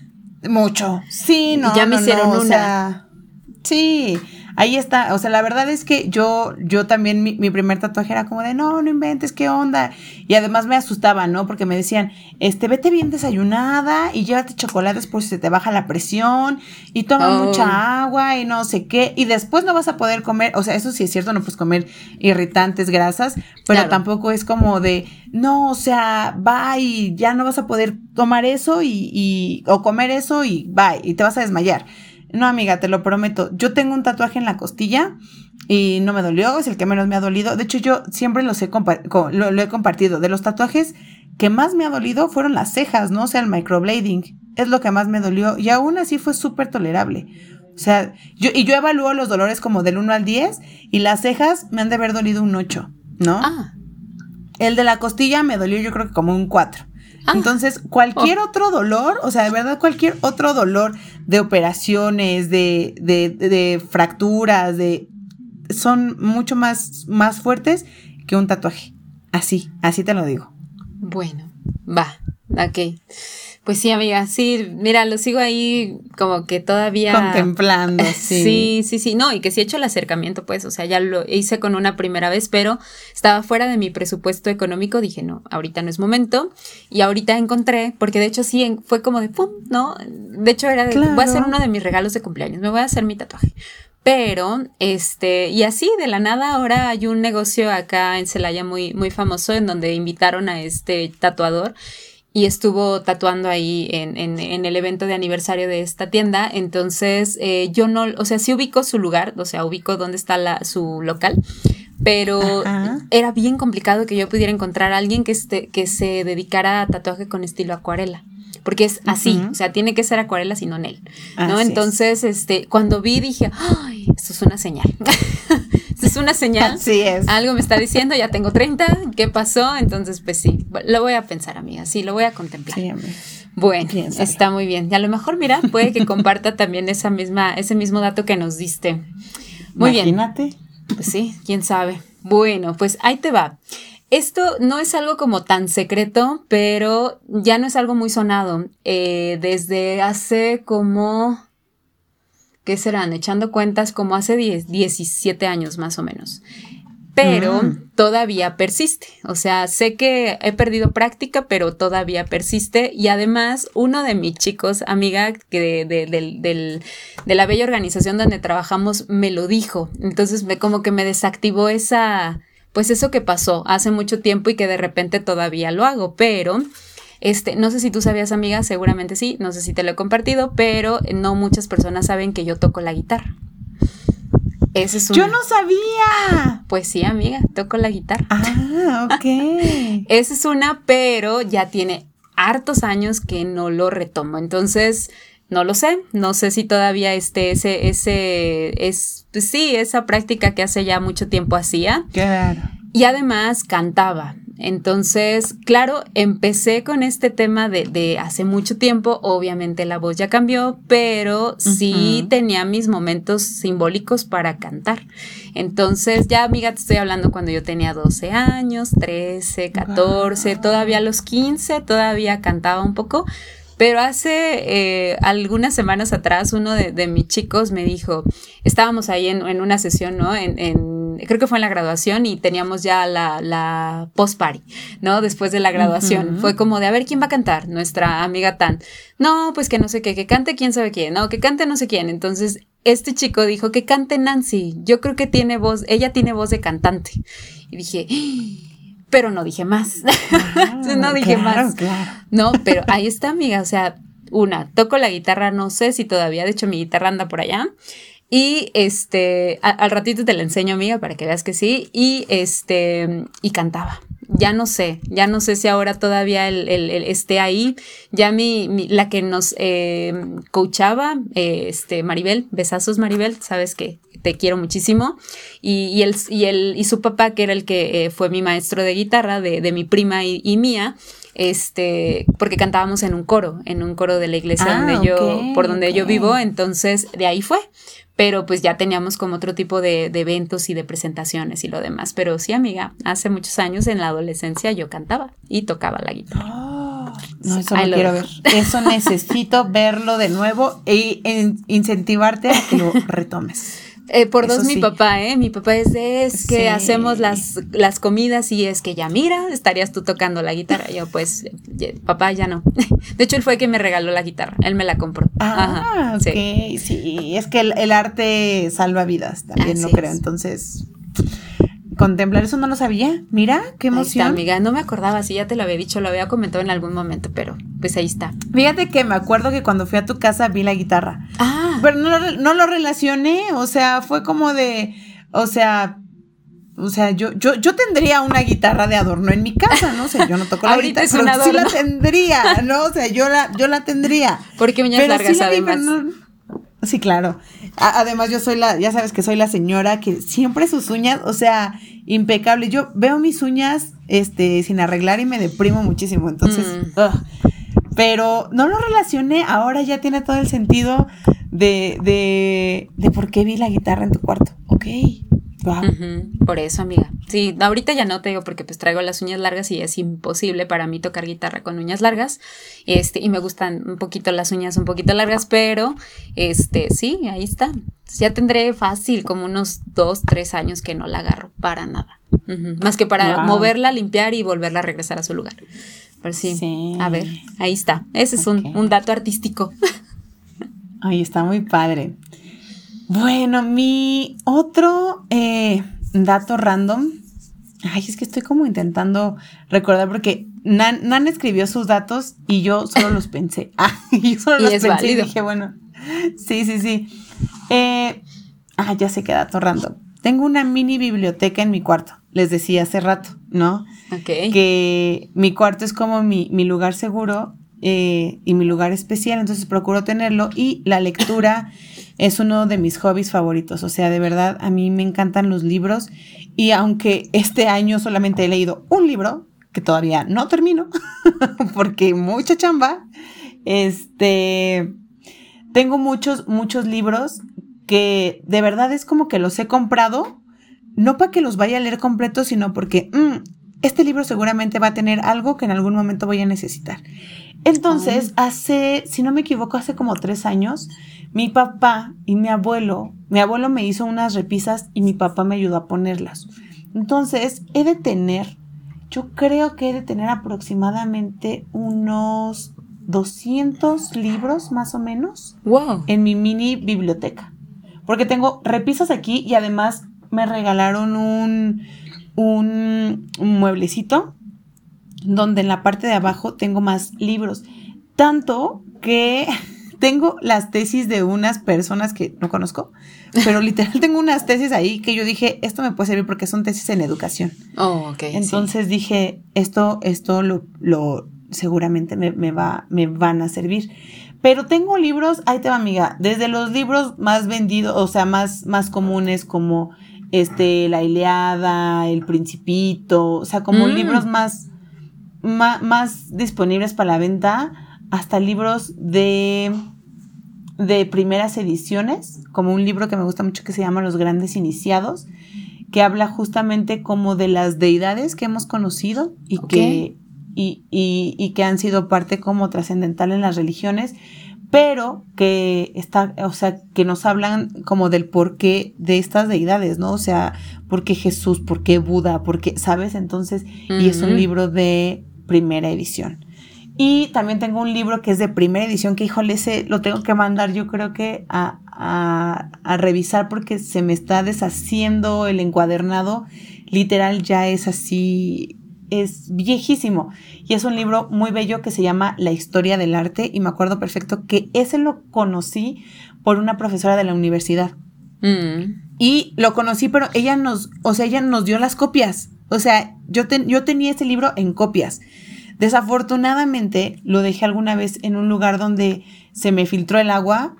mucho. Sí, no. ya me hicieron una. O sea, sí ahí está, o sea, la verdad es que yo, yo también, mi, primer tatuaje era como de, no, no inventes, ¿qué onda? Y además me asustaba, ¿no? Porque me decían, este, vete bien desayunada y llévate chocolates por si se te baja la presión y toma oh. mucha agua y no sé qué. Y después no vas a poder comer, o sea, eso sí es cierto, no puedes comer irritantes, grasas, pero tampoco es como de, no, o sea, va y ya no vas a poder tomar eso y, y o comer eso y va y te vas a desmayar. No, amiga, te lo prometo. Yo tengo un tatuaje en la costilla y no me dolió, es el que menos me ha dolido. De hecho, yo siempre los he lo, he compartido. De los tatuajes que más me ha dolido fueron las cejas, ¿no? O sea, el microblading. Es lo que más me dolió y aún así fue súper tolerable. O sea, yo, y yo evalúo los dolores como del 1 al 10 y las cejas me han de haber dolido un 8, ¿no? Ah. El de la costilla me dolió yo creo que como un 4. Ah. Entonces, cualquier oh. otro dolor, o sea, de verdad, cualquier otro dolor de operaciones, de, de, de fracturas, de son mucho más, más fuertes que un tatuaje. Así, así te lo digo. Bueno, va, ok. Pues sí, amiga, sí, mira, lo sigo ahí como que todavía... Contemplando, sí. Sí, sí, sí, no, y que sí he hecho el acercamiento, pues, o sea, ya lo hice con una primera vez, pero estaba fuera de mi presupuesto económico, dije, no, ahorita no es momento, y ahorita encontré, porque de hecho sí, fue como de, ¡pum!, ¿no? De hecho era de, voy a hacer uno de mis regalos de cumpleaños, me voy a hacer mi tatuaje. Pero, este, y así de la nada ahora hay un negocio acá en Celaya muy, muy famoso en donde invitaron a este tatuador y estuvo tatuando ahí en, en, el evento de aniversario de esta tienda. Entonces, eh, yo no, o sea, sí ubico su lugar, o sea, ubico dónde está la, su local, pero era bien complicado que yo pudiera encontrar a alguien que, este, que se dedicara a tatuaje con estilo acuarela porque es así, o sea, tiene que ser acuarela, sino en él, ¿no? Entonces, este, cuando vi dije, ay, esto es una señal. es una señal. Así es. Algo me está diciendo, ya tengo 30, ¿qué pasó? Entonces, pues sí, lo voy a pensar, amiga, sí, lo voy a contemplar. Sí, bueno, está muy bien. Y a lo mejor, mira, puede que comparta también esa misma, ese mismo dato que nos diste. Muy Imagínate. bien. Pues sí, quién sabe. Bueno, pues ahí te va. Esto no es algo como tan secreto, pero ya no es algo muy sonado. Eh, desde hace como, ¿qué serán? Echando cuentas, como hace 17 años más o menos. Pero mm. todavía persiste. O sea, sé que he perdido práctica, pero todavía persiste. Y además, uno de mis chicos, amiga de, de la bella organización donde trabajamos, me lo dijo. Entonces, me, como que me desactivó esa pues eso que pasó hace mucho tiempo y que de repente todavía lo hago, pero este, no sé si tú sabías, amiga, seguramente sí, no sé si te lo he compartido, pero no muchas personas saben que yo toco la guitarra. Ese es Yo no sabía. Pues sí, amiga, toco la guitarra. Ah, ok. Esa es una, pero ya tiene hartos años que no lo retomo. Entonces, no lo sé, no sé si todavía este, ese, ese, es, pues sí, esa práctica que hace ya mucho tiempo hacía. Claro. Y además cantaba. Entonces, claro, empecé con este tema de, de, hace mucho tiempo, obviamente la voz ya cambió, pero sí tenía mis momentos simbólicos para cantar. Entonces, ya amiga, te estoy hablando cuando yo tenía 12 años, 13, 14, todavía a los 15, todavía cantaba un poco, pero hace eh, algunas semanas atrás uno de, mis chicos me dijo, estábamos ahí en, una sesión, ¿no? En, creo que fue en la graduación y teníamos ya la, la post-party, ¿no? Después de la graduación. Fue como de, a ver, ¿quién va a cantar? Nuestra amiga Tan. No, pues que no sé qué, que cante quién sabe quién, no, que cante no sé quién. Entonces, este chico dijo que cante Nancy. Yo creo que tiene voz, ella tiene voz de cantante. Y dije, pero no dije más. Ah, no dije más. No, pero ahí está, amiga. O sea, una, toco la guitarra, no sé si todavía, de hecho mi guitarra anda por allá. Y este, al ratito te la enseño, amiga, para que veas que sí. Y este, y cantaba. Ya no sé, ya no sé si ahora todavía el, esté ahí. Ya mi, la que nos eh, coachaba, eh, este, Maribel, besazos Maribel, sabes que te quiero muchísimo. Y, y, el, y, el, y su papá, que era el que eh, fue mi maestro de guitarra, de, de mi prima y, mía, este, porque cantábamos en un coro, en un coro de la iglesia ah, donde yo, por donde yo vivo, entonces de ahí fue. Pero pues ya teníamos como otro tipo de, de, eventos y de presentaciones y lo demás. Pero sí, amiga, hace muchos años en la adolescencia yo cantaba y tocaba la guitarra. Oh, no, eso lo quiero ver. Eso necesito verlo de nuevo e incentivarte a que lo retomes. Eh, por dos mi papá, ¿eh? Mi papá es de, es que hacemos las, las comidas y es que ya mira, estarías tú tocando la guitarra. Yo pues, papá ya no. De hecho, él fue el que me regaló la guitarra, él me la compró. Ah, ok, sí. es que el, arte salva vidas, también lo creo. Entonces, contemplar eso no lo sabía. Mira, qué emoción. amiga, no me acordaba, si ya te lo había dicho, lo había comentado en algún momento, pero pues ahí está. Fíjate que me acuerdo que cuando fui a tu casa vi la guitarra. Ah. Pero no, no lo relacioné, o sea, fue como de, o sea, o sea, yo, yo, yo tendría una guitarra de adorno en mi casa, ¿no? O sea, yo no toco la guitarra, pero sí la tendría, ¿no? O sea, yo la, yo la tendría. Porque uñas largas, además. Sí, claro. además, yo soy la, ya sabes que soy la señora que siempre sus uñas, o sea, impecable. Yo veo mis uñas, este, sin arreglar y me deprimo muchísimo. Entonces, mm. pero no lo relacioné. Ahora ya tiene todo el sentido de, de, de por qué vi la guitarra en tu cuarto. Ok. Por eso, amiga. Sí, ahorita ya no te digo porque pues traigo las uñas largas y es imposible para mí tocar guitarra con uñas largas. Este, y me gustan un poquito las uñas un poquito largas, pero este, sí, ahí está. Ya tendré fácil como unos dos, tres años que no la agarro para nada. Más que para moverla, limpiar y volverla a regresar a su lugar. Pero sí, a ver, ahí está. Ese es un, un dato artístico. Ahí está muy padre. Bueno, mi otro eh, dato random. Ay, es que estoy como intentando recordar porque Nan, escribió sus datos y yo solo los pensé. Ah, yo solo los pensé y dije, bueno, sí, sí, sí. Eh, ah, ya sé qué dato random. Tengo una mini biblioteca en mi cuarto, les decía hace rato, ¿no? Ok. Que mi cuarto es como mi, mi lugar seguro eh, y mi lugar especial, entonces procuro tenerlo y la lectura es uno de mis hobbies favoritos, o sea, de verdad a mí me encantan los libros y aunque este año solamente he leído un libro, que todavía no termino, porque mucha chamba, este, tengo muchos, muchos libros que de verdad es como que los he comprado, no para que los vaya a leer completos, sino porque mm, este libro seguramente va a tener algo que en algún momento voy a necesitar. Entonces, hace, si no me equivoco, hace como tres años, mi papá y mi abuelo, mi abuelo me hizo unas repisas y mi papá me ayudó a ponerlas. Entonces, he de tener, yo creo que he de tener aproximadamente unos 200 libros más o menos wow. en mi mini biblioteca. Porque tengo repisas aquí y además me regalaron un, un mueblecito donde en la parte de abajo tengo más libros. Tanto que tengo las tesis de unas personas que no conozco, pero literal tengo unas tesis ahí que yo dije, esto me puede servir porque son tesis en educación. Oh, ok. Entonces dije, esto, esto lo, lo seguramente me, me, va, me van a servir. Pero tengo libros, ahí te va amiga, desde los libros más vendidos, o sea, más, más comunes como este, La Ileada, El Principito, o sea, como mm. libros más, más, disponibles para la venta, hasta libros de, de primeras ediciones, como un libro que me gusta mucho que se llama Los Grandes Iniciados, que habla justamente como de las deidades que hemos conocido y que y, y, que han sido parte como trascendental en las religiones, pero que está, o sea, que nos hablan como del porqué de estas deidades, ¿no? O sea, por qué Jesús, por qué Buda, por qué, ¿sabes? Entonces, y es un libro de primera edición. Y también tengo un libro que es de primera edición, que híjole, ese lo tengo que mandar yo creo que a, a, revisar porque se me está deshaciendo el encuadernado. Literal ya es así, es viejísimo. Y es un libro muy bello que se llama La historia del arte. Y me acuerdo perfecto que ese lo conocí por una profesora de la universidad. Mm. Y lo conocí, pero ella nos, o sea, ella nos dio las copias. O sea, yo, yo tenía ese libro en copias. Desafortunadamente lo dejé alguna vez en un lugar donde se me filtró el agua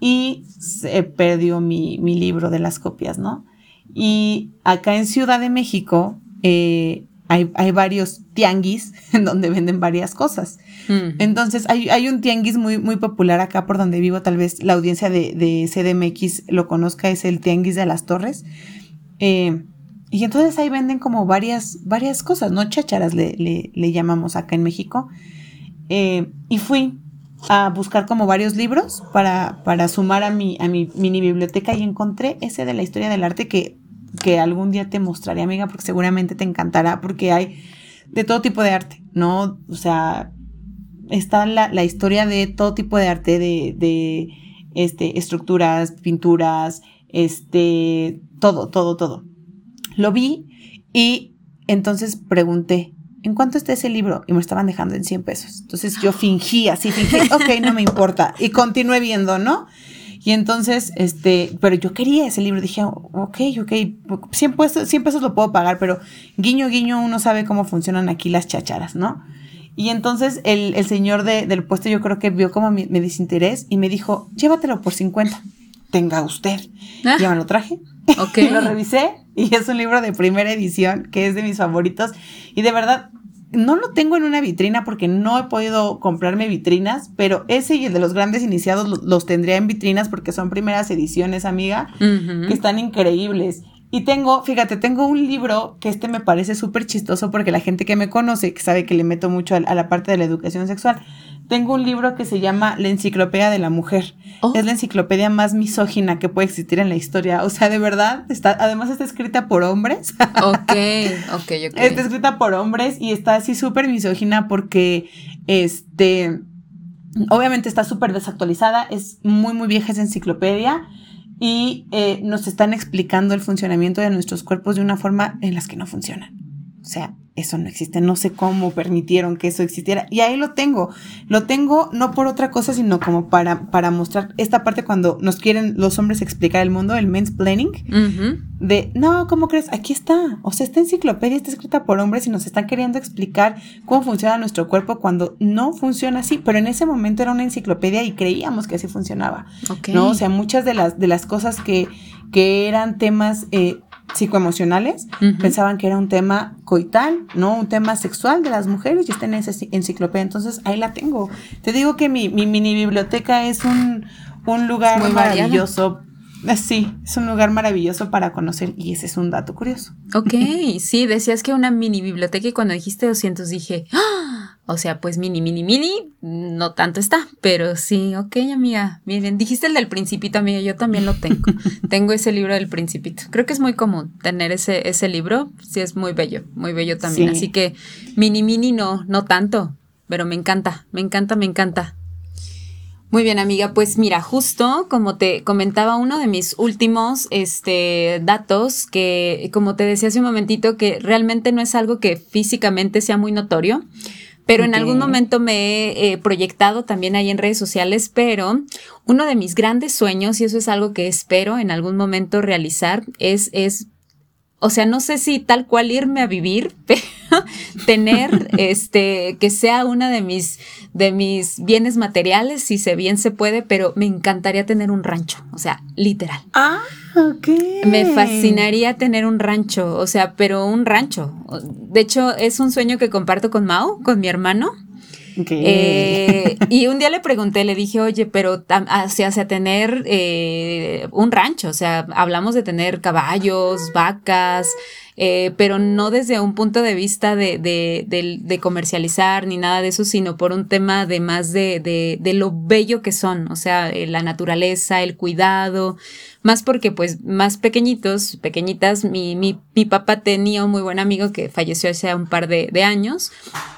y se perdió mi, libro de las copias, ¿no? Y acá en Ciudad de México eh, hay, varios tianguis en donde venden varias cosas. Mm. Entonces hay, un tianguis muy, muy popular acá por donde vivo, tal vez la audiencia de, de CDMX lo conozca, es el tianguis de las torres. Eh, y entonces ahí venden como varias, varias cosas, ¿no? Chácharas le, le, llamamos acá en México. Eh, y fui a buscar como varios libros para, para sumar a mi, a mi mini biblioteca y encontré ese de la historia del arte que, que algún día te mostraré, amiga, porque seguramente te encantará, porque hay de todo tipo de arte, ¿no? O sea, está la, la historia de todo tipo de arte, de, de este, estructuras, pinturas, este, todo, todo, todo. Lo vi y entonces pregunté, ¿en cuánto está ese libro? Y me estaban dejando en 100 pesos. Entonces yo fingí, así fingí, ok, no me importa. Y continué viendo, ¿no? Y entonces, este, pero yo quería ese libro. Dije, ok, ok, 100 pesos, 100 pesos lo puedo pagar, pero guiño, guiño, uno sabe cómo funcionan aquí las chacharas, ¿no? Y entonces el, el señor de, del puesto yo creo que vio como mi, mi, desinterés y me dijo, llévatelo por 50. Tenga usted. Ah. Ya me lo traje. Ok. lo revisé y es un libro de primera edición que es de mis favoritos. Y de verdad, no lo tengo en una vitrina porque no he podido comprarme vitrinas, pero ese y el de los grandes iniciados los, tendría en vitrinas porque son primeras ediciones, amiga, que están increíbles. Y tengo, fíjate, tengo un libro que este me parece súper chistoso porque la gente que me conoce, que sabe que le meto mucho a, la parte de la educación sexual, tengo un libro que se llama La Enciclopedia de la Mujer. Oh. Es la enciclopedia más misógina que puede existir en la historia. O sea, de verdad, está, además está escrita por hombres. Ok, ok, ok. Está escrita por hombres y está así súper misógina porque, este, obviamente está súper desactualizada, es muy, muy vieja esa enciclopedia y eh, nos están explicando el funcionamiento de nuestros cuerpos de una forma en las que no funcionan. O sea, eso no existe. No sé cómo permitieron que eso existiera. Y ahí lo tengo. Lo tengo no por otra cosa, sino como para, para mostrar esta parte cuando nos quieren los hombres explicar el mundo, el men's planning. De, no, ¿cómo crees? Aquí está. O sea, esta enciclopedia está escrita por hombres y nos están queriendo explicar cómo funciona nuestro cuerpo cuando no funciona así. Pero en ese momento era una enciclopedia y creíamos que así funcionaba. ¿No? O sea, muchas de las, de las cosas que, que eran temas eh, psicoemocionales, pensaban que era un tema coital, no un tema sexual de las mujeres y está en esa enciclopedia. Entonces ahí la tengo. Te digo que mi, mini biblioteca es un, lugar Muy maravilloso. Eh, sí, es un lugar maravilloso para conocer y ese es un dato curioso. Ok, sí, decías que una mini biblioteca y cuando dijiste 200 dije, ¡Ah! O sea, pues mini, mini, mini, no tanto está, pero sí, ok, amiga. Miren, dijiste el del principito, amiga, yo también lo tengo. tengo ese libro del principito. Creo que es muy común tener ese, ese libro, sí es muy bello, muy bello también. Así que mini, mini no, no tanto, pero me encanta, me encanta, me encanta. Muy bien, amiga. Pues mira, justo como te comentaba, uno de mis últimos este, datos, que como te decía hace un momentito, que realmente no es algo que físicamente sea muy notorio, pero en algún momento me he proyectado también ahí en redes sociales, pero uno de mis grandes sueños, y eso es algo que espero en algún momento realizar, es, es o sea, no sé si tal cual irme a vivir, pero tener este que sea una de mis de mis bienes materiales, si se bien se puede, pero me encantaría tener un rancho, o sea, literal. Ah, ok. Me fascinaría tener un rancho, o sea, pero un rancho. De hecho, es un sueño que comparto con Mao, con mi hermano. Eh, y un día le pregunté, le dije, oye, pero hacia, hacia tener eh, un rancho, o sea, hablamos de tener caballos, vacas, eh, pero no desde un punto de vista de, de, de, comercializar ni nada de eso, sino por un tema de más de, de lo bello que son, o sea, la naturaleza, el cuidado, más porque pues más pequeñitos, pequeñitas, mi, mi, mi papá tenía un muy buen amigo que falleció hace un par de, de años,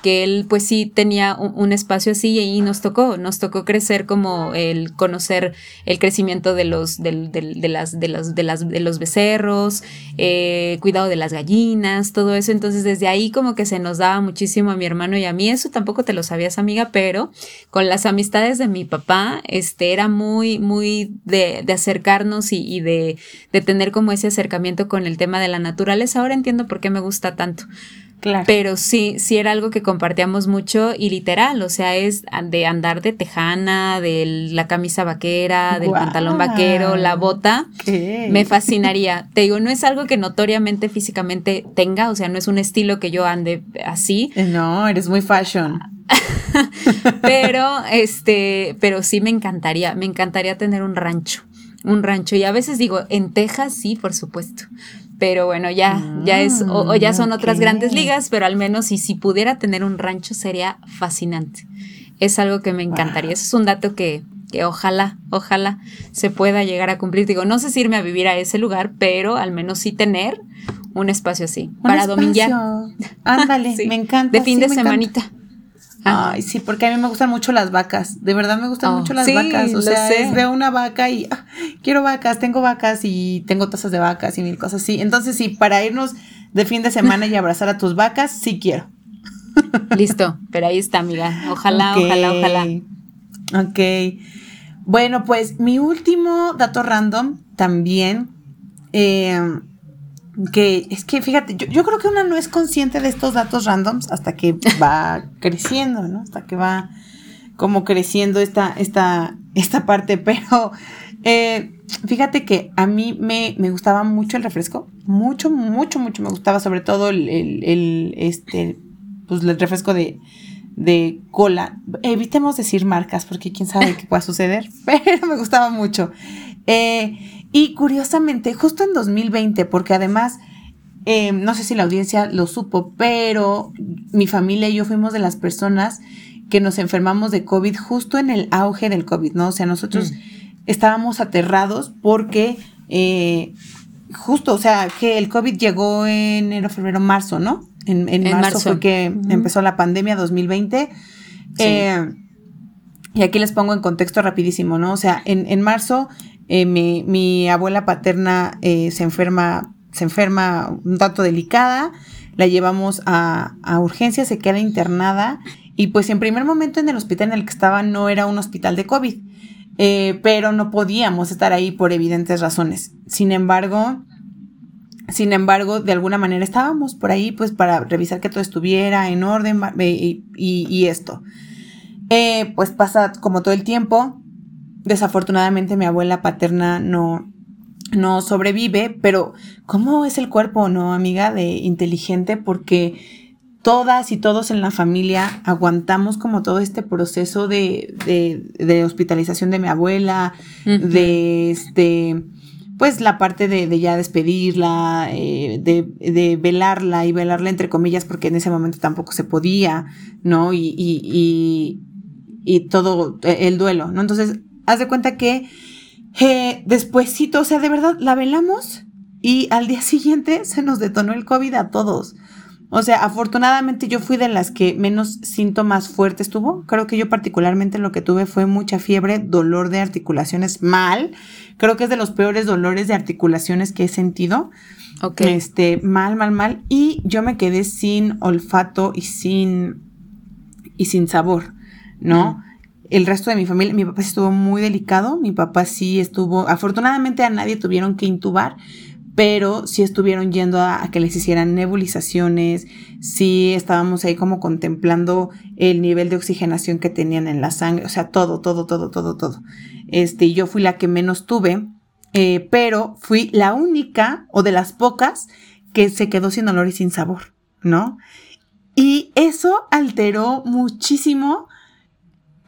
que él pues sí tenía un, espacio así y nos tocó, nos tocó crecer como el conocer el crecimiento de los, del, del, de, las, de, las, de, las, de los becerros, eh, cuidado de las gallinas, todo eso, entonces desde ahí como que se nos daba muchísimo a mi hermano y a mí, eso tampoco te lo sabías amiga, pero con las amistades de mi papá, este era muy, muy de, de acercarnos y, de, tener como ese acercamiento con el tema de la naturaleza. Ahora entiendo por qué me gusta tanto. Claro. Pero sí, sí era algo que compartíamos mucho y literal, o sea, es de andar de tejana, de la camisa vaquera, del pantalón vaquero, la bota. Me fascinaría. Te digo, no es algo que notoriamente físicamente tenga, o sea, no es un estilo que yo ande así. No, eres muy fashion. pero este, pero sí me encantaría, me encantaría tener un rancho un rancho. Y a veces digo, en Texas sí, por supuesto. Pero bueno, ya, ya es, o, ya son otras grandes ligas, pero al menos si, si pudiera tener un rancho sería fascinante. Es algo que me encantaría. Eso es un dato que, que ojalá, ojalá se pueda llegar a cumplir. Digo, no sé si irme a vivir a ese lugar, pero al menos sí tener un espacio así para dominguear. Ándale, me encanta. De fin de semanita. Ay, sí, porque a mí me gustan mucho las vacas. De verdad me gustan oh, mucho las vacas. O sea, veo una vaca y ah, quiero vacas, tengo vacas y tengo tazas de vacas y mil cosas así. Entonces, sí, para irnos de fin de semana y abrazar a tus vacas, sí quiero. Listo, pero ahí está, amiga. Ojalá, ojalá, ojalá. Ok. Bueno, pues mi último dato random también. Eh, que es que fíjate, yo, creo que una no es consciente de estos datos randoms hasta que va creciendo, ¿no? Hasta que va como creciendo esta, esta, esta parte, pero eh, fíjate que a mí me, gustaba mucho el refresco, mucho, mucho, mucho me gustaba, sobre todo el, el, este, pues el refresco de, de cola. Evitemos decir marcas porque quién sabe qué pueda suceder, pero me gustaba mucho. Eh, Y curiosamente, justo en 2020, porque además, eh, no sé si la audiencia lo supo, pero mi familia y yo fuimos de las personas que nos enfermamos de COVID justo en el auge del COVID, ¿no? O sea, nosotros mm. estábamos aterrados porque eh, justo, o sea, que el COVID llegó en enero, febrero, marzo, ¿no? En, marzo, fue que empezó la pandemia 2020. Eh, y aquí les pongo en contexto rapidísimo, ¿no? O sea, en, marzo eh, mi, abuela paterna se enferma, se enferma un tanto delicada, la llevamos a, a urgencia, se queda internada y pues en primer momento en el hospital en el que estaba no era un hospital de COVID, eh, pero no podíamos estar ahí por evidentes razones. Sin embargo, sin embargo, de alguna manera estábamos por ahí pues para revisar que todo estuviera en orden y, esto. Eh, pues pasa como todo el tiempo. Desafortunadamente mi abuela paterna no, no sobrevive, pero ¿cómo es el cuerpo, no, amiga, de inteligente? Porque todas y todos en la familia aguantamos como todo este proceso de, de, hospitalización de mi abuela, de este, pues la parte de, ya despedirla, eh, de, velarla y velarla entre comillas, porque en ese momento tampoco se podía, ¿no? Y, y, y, todo e, el duelo, ¿no? Entonces, haz de cuenta que eh, despuésito, o sea, de verdad, la velamos y al día siguiente se nos detonó el COVID a todos. O sea, afortunadamente yo fui de las que menos síntomas fuertes tuvo. Creo que yo particularmente lo que tuve fue mucha fiebre, dolor de articulaciones mal. Creo que es de los peores dolores de articulaciones que he sentido. Ok. Este, mal, mal, mal. Y yo me quedé sin olfato y sin, y sin sabor, ¿no? El resto de mi familia, mi papá sí estuvo muy delicado. Mi papá sí estuvo, afortunadamente a nadie tuvieron que intubar pero sí estuvieron yendo a, que les hicieran nebulizaciones, sí estábamos ahí como contemplando el nivel de oxigenación que tenían en la sangre, o sea, todo, todo, todo, todo, todo. Este, yo fui la que menos tuve, eh, pero fui la única o de las pocas que se quedó sin olor y sin sabor, ¿no? Y eso alteró muchísimo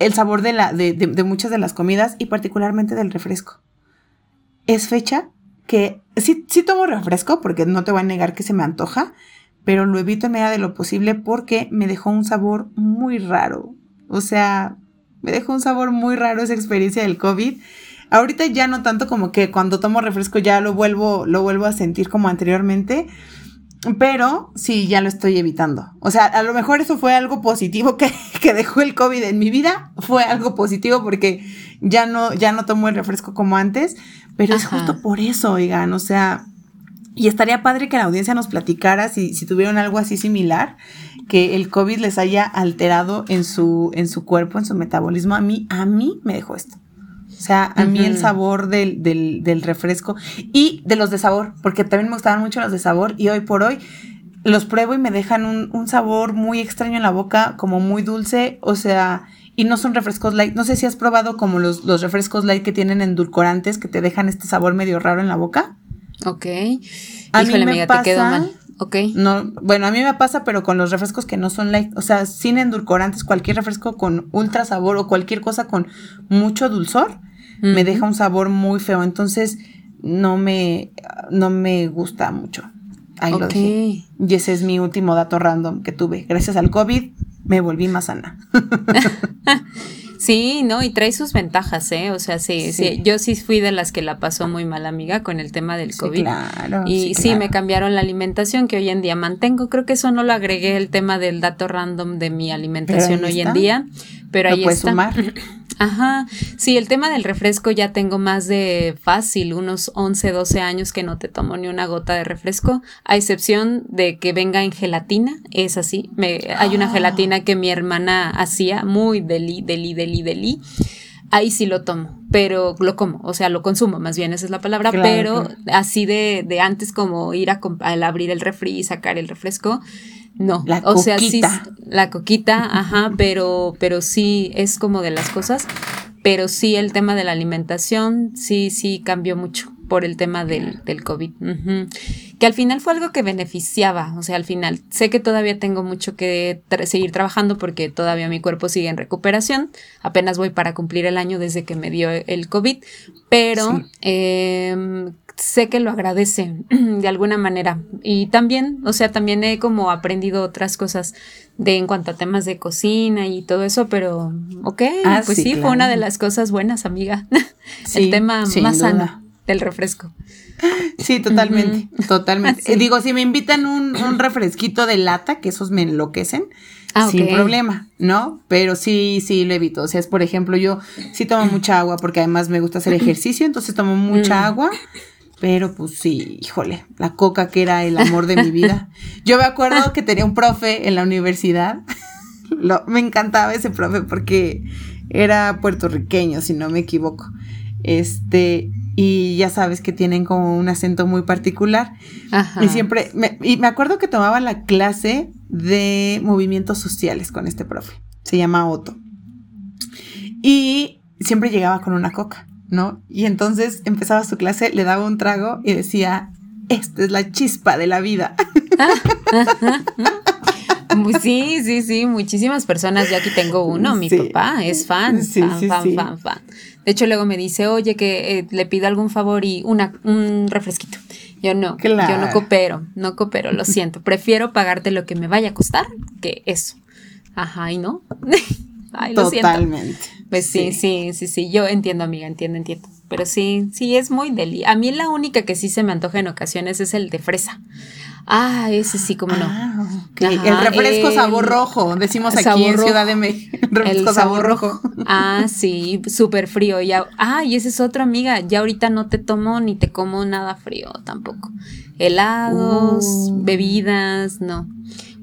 el sabor de, la, de, de muchas de las comidas y particularmente del refresco. Es fecha que sí, sí tomo refresco porque no te voy a negar que se me antoja, pero lo evito en medida de lo posible porque me dejó un sabor muy raro. O sea, me dejó un sabor muy raro esa experiencia del COVID. Ahorita ya no tanto como que cuando tomo refresco ya lo vuelvo, lo vuelvo a sentir como anteriormente, pero sí, ya lo estoy evitando. O sea, a lo mejor eso fue algo positivo que, que dejó el COVID en mi vida. Fue algo positivo porque ya no, ya no tomo el refresco como antes, pero es justo por eso, oigan, o sea, y estaría padre que la audiencia nos platicara si, si tuvieron algo así similar, que el COVID les haya alterado en su, en su cuerpo, en su metabolismo. A mí, a mí me dejó esto. O sea, a mí el sabor del, del, del, refresco y de los de sabor, porque también me gustaban mucho los de sabor y hoy por hoy los pruebo y me dejan un, un sabor muy extraño en la boca, como muy dulce, o sea, y no son refrescos light. No sé si has probado como los, los refrescos light que tienen endulcorantes que te dejan este sabor medio raro en la boca. Ok. A mí me pasa, te mal. Ok. No, bueno, a mí me pasa, pero con los refrescos que no son light, o sea, sin endulcorantes, cualquier refresco con ultra sabor o cualquier cosa con mucho dulzor, me deja un sabor muy feo. Entonces, no me, no me gusta mucho. Ahí lo dejé. Y ese es mi último dato random que tuve. Gracias al COVID, me volví más sana. Sí, no, y trae sus ventajas, ¿eh? O sea, sí, sí, yo sí fui de las que la pasó muy mal, amiga, con el tema del COVID. claro. Y sí, me cambiaron la alimentación que hoy en día mantengo. Creo que eso no lo agregué el tema del dato random de mi alimentación hoy en día, pero ahí está. Sumar? Ajá, sí, el tema del refresco ya tengo más de fácil, unos 11, 12 años que no te tomo ni una gota de refresco, a excepción de que venga en gelatina, es así, me, hay una ah. gelatina que mi hermana hacía, muy deli, deli, deli, deli, ahí sí lo tomo, pero lo como, o sea, lo consumo, más bien esa es la palabra, pero así de, de, antes como ir a, a abrir el refri y sacar el refresco, no, la o sea, sí, la coquita, ajá, pero, pero sí es como de las cosas, pero sí el tema de la alimentación, sí, sí cambió mucho por el tema del, del COVID. Que al final fue algo que beneficiaba, o sea, al final sé que todavía tengo mucho que seguir trabajando porque todavía mi cuerpo sigue en recuperación, apenas voy para cumplir el año desde que me dio el COVID, pero em, sé que lo agradece de alguna manera. Y también, o sea, también he como aprendido otras cosas de en cuanto a temas de cocina y todo eso, pero ok, ah, pues sí, fue una de las cosas buenas, amiga. el tema más sano del refresco. Sí, totalmente, totalmente. Digo, si me invitan un, un, refresquito de lata, que esos me enloquecen, ah, sin problema, ¿no? Pero sí, sí lo evito. O sea, es por ejemplo, yo sí tomo mucha agua porque además me gusta hacer ejercicio, entonces tomo mucha mm. agua. Pero pues sí, híjole, la coca que era el amor de mi vida. Yo me acuerdo que tenía un profe en la universidad. me encantaba ese profe porque era puertorriqueño, si no me equivoco. Este, y ya sabes que tienen como un acento muy particular. Y siempre, me, y me acuerdo que tomaba la clase de movimientos sociales con este profe. Se llama Otto. Y siempre llegaba con una coca. ¿no? Y entonces empezaba su clase, le daba un trago y decía, esta es la chispa de la vida. Sí, sí, sí, muchísimas personas. Yo aquí tengo uno, mi papá es fan, fan, fan, fan, fan. De hecho, luego me dice, oye, que eh, le pido algún favor y una, un refresquito. Yo no, yo no coopero, no coopero, lo siento. Prefiero pagarte lo que me vaya a costar que eso. Ajá, y no. Ay, lo Totalmente. Pues sí, sí, sí, sí, yo entiendo, amiga, entiendo, entiendo. Pero sí, sí, es muy deli. A mí la única que sí se me antoja en ocasiones es el de fresa. Ah, ese sí, como no. Ah, el refresco sabor rojo, decimos aquí en Ciudad de México. El sabor, rojo. Ah, sí, súper frío. Ya, ah, y ese es otro, amiga. Ya ahorita no te tomo ni te como nada frío tampoco. Helados, uh. bebidas, no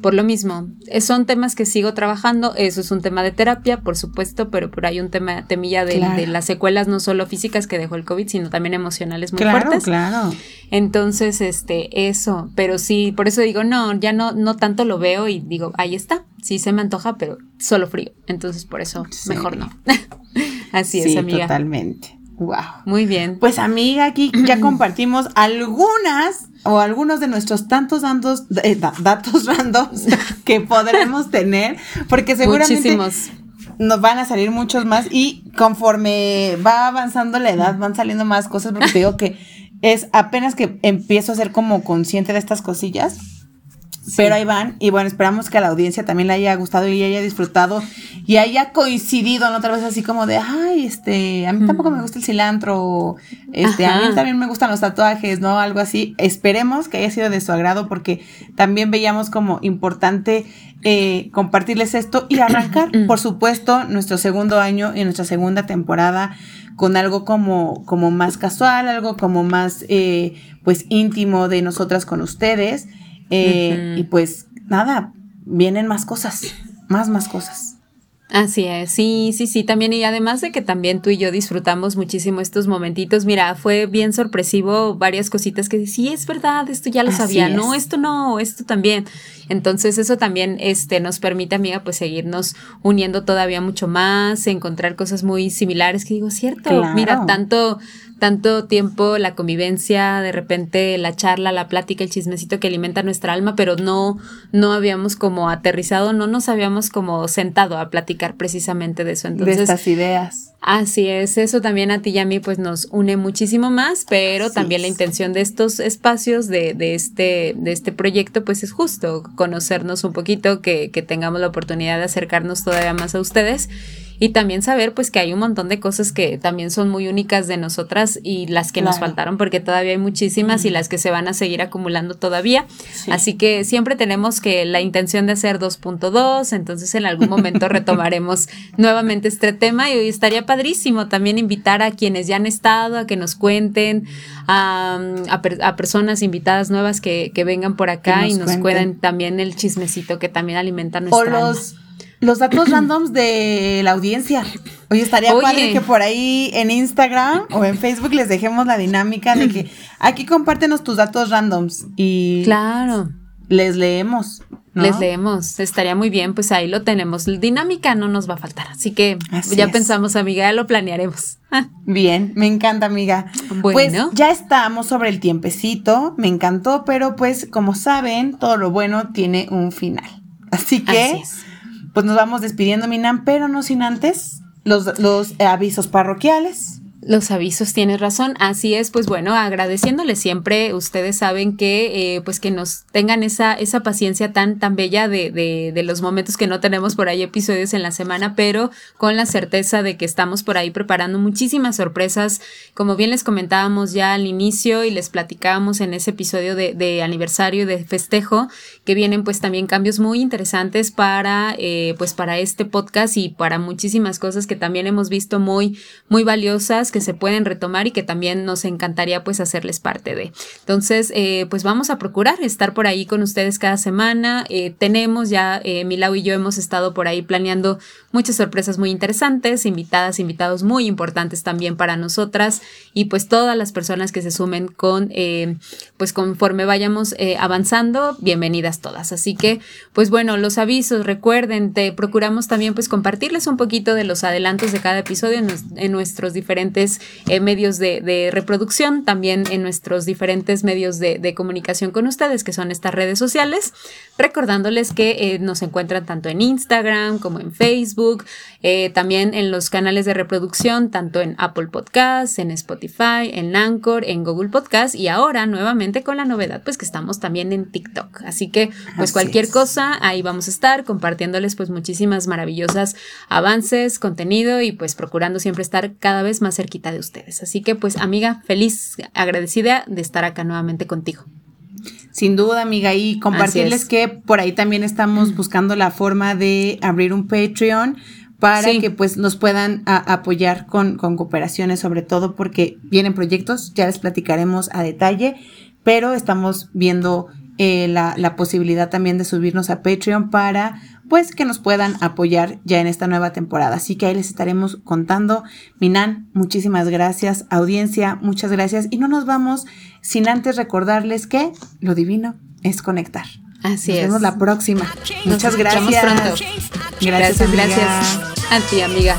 por lo mismo, eh, son temas que sigo trabajando, eso es un tema de terapia, por supuesto, pero por ahí un tema, temilla de, las secuelas no solo físicas que dejó el COVID, sino también emocionales muy fuertes. Claro, Entonces, este, eso, pero sí, por eso digo, no, ya no, no tanto lo veo y digo, ahí está, sí se me antoja, pero solo frío. Entonces, por eso, mejor no. Así es, amiga. Totalmente. Wow. Muy bien. Pues amiga, aquí ya compartimos algunas o algunos de nuestros tantos datos, eh, datos randoms que podremos tener, porque seguramente nos van a salir muchos más y conforme va avanzando la edad van saliendo más cosas, porque te digo que es apenas que empiezo a ser como consciente de estas cosillas pero ahí van, y bueno, esperamos que a la audiencia también le haya gustado y haya disfrutado y haya coincidido en otra vez así como de, ay, este, a mí tampoco me gusta el cilantro, este, a mí también me gustan los tatuajes, ¿no? Algo así. Esperemos que haya sido de su agrado porque también veíamos como importante eh, compartirles esto y arrancar, por supuesto, nuestro segundo año y nuestra segunda temporada con algo como, como más casual, algo como más, eh, pues, íntimo de nosotras con ustedes. Eh, y pues nada, vienen más cosas, más, más cosas. Así es, sí, sí, sí, también y además de que también tú y yo disfrutamos muchísimo estos momentitos, mira, fue bien sorpresivo varias cositas que sí, es verdad, esto ya lo sabía, no, esto no, esto también. Entonces eso también este, nos permite, amiga, pues seguirnos uniendo todavía mucho más, encontrar cosas muy similares que digo, cierto, mira, tanto tanto tiempo la convivencia, de repente la charla, la plática, el chismecito que alimenta nuestra alma, pero no, no habíamos como aterrizado, no nos habíamos como sentado a platicar precisamente de eso. Entonces, de estas ideas. Así es, eso también a ti y a mí pues nos une muchísimo más, pero también la intención de estos espacios, de, de, este, de este proyecto, pues es justo conocernos un poquito, que, que tengamos la oportunidad de acercarnos todavía más a ustedes y también saber pues que hay un montón de cosas que también son muy únicas de nosotras y las que nos faltaron porque todavía hay muchísimas y las que se van a seguir acumulando todavía. Así que siempre tenemos que la intención de hacer 2.2, entonces en algún momento retomaremos nuevamente este tema y hoy estaría padrísimo también invitar a quienes ya han estado a que nos cuenten, a, a, personas invitadas nuevas que, que vengan por acá y nos cuenten. también el chismecito que también alimenta nuestra o los datos randoms de la audiencia. Oye, estaría padre que por ahí en Instagram o en Facebook les dejemos la dinámica de que aquí compártenos tus datos randoms y claro. les leemos. Les leemos, estaría muy bien, pues ahí lo tenemos. Dinámica no nos va a faltar, así que ya pensamos, amiga, ya lo planearemos. Bien, me encanta, amiga. Bueno. Pues ya estamos sobre el tiempecito, me encantó, pero pues como saben, todo lo bueno tiene un final. Así que, pues nos vamos despidiendo, Minan, pero no sin antes los, los avisos parroquiales. Los avisos, tienes razón. Así es, pues bueno, agradeciéndole siempre, ustedes saben que eh, pues que nos tengan esa, esa paciencia tan, tan bella de, de, de, los momentos que no tenemos por ahí episodios en la semana, pero con la certeza de que estamos por ahí preparando muchísimas sorpresas. Como bien les comentábamos ya al inicio y les platicábamos en ese episodio de, de aniversario de festejo, que vienen pues también cambios muy interesantes para eh, pues para este podcast y para muchísimas cosas que también hemos visto muy, muy valiosas que se pueden retomar y que también nos encantaría pues hacerles parte de. Entonces, eh, pues vamos a procurar estar por ahí con ustedes cada semana. Eh, tenemos ya, eh, Milau y yo hemos estado por ahí planeando muchas sorpresas muy interesantes, invitadas, invitados muy importantes también para nosotras y pues todas las personas que se sumen con, eh, pues conforme vayamos avanzando, bienvenidas todas. Así que, pues bueno, los avisos, recuerden, te procuramos también pues compartirles un poquito de los adelantos de cada episodio en nuestros diferentes eh, medios de, reproducción, también en nuestros diferentes medios de, comunicación con ustedes, que son estas redes sociales, recordándoles que eh, nos encuentran tanto en Instagram como en Facebook, eh, también en los canales de reproducción, tanto en Apple Podcasts, en Spotify, en Anchor, en Google Podcasts y ahora nuevamente con la novedad, pues que estamos también en TikTok. Así que, pues cualquier cosa, ahí vamos a estar compartiéndoles pues muchísimas maravillosas avances, contenido y pues procurando siempre estar cada vez más cerquita de ustedes. Así que pues amiga, feliz, agradecida de estar acá nuevamente contigo. Sin duda, amiga, y compartirles que por ahí también estamos buscando la forma de abrir un Patreon para que pues nos puedan apoyar con, con cooperaciones, sobre todo porque vienen proyectos, ya les platicaremos a detalle, pero estamos viendo eh, la, la, posibilidad también de subirnos a Patreon para pues que nos puedan apoyar ya en esta nueva temporada. Así que ahí les estaremos contando. Minan, muchísimas gracias. Audiencia, muchas gracias. Y no nos vamos sin antes recordarles que lo divino es conectar. Así es. Nos vemos la próxima. muchas gracias. Pronto. Gracias, gracias. A ti, amiga.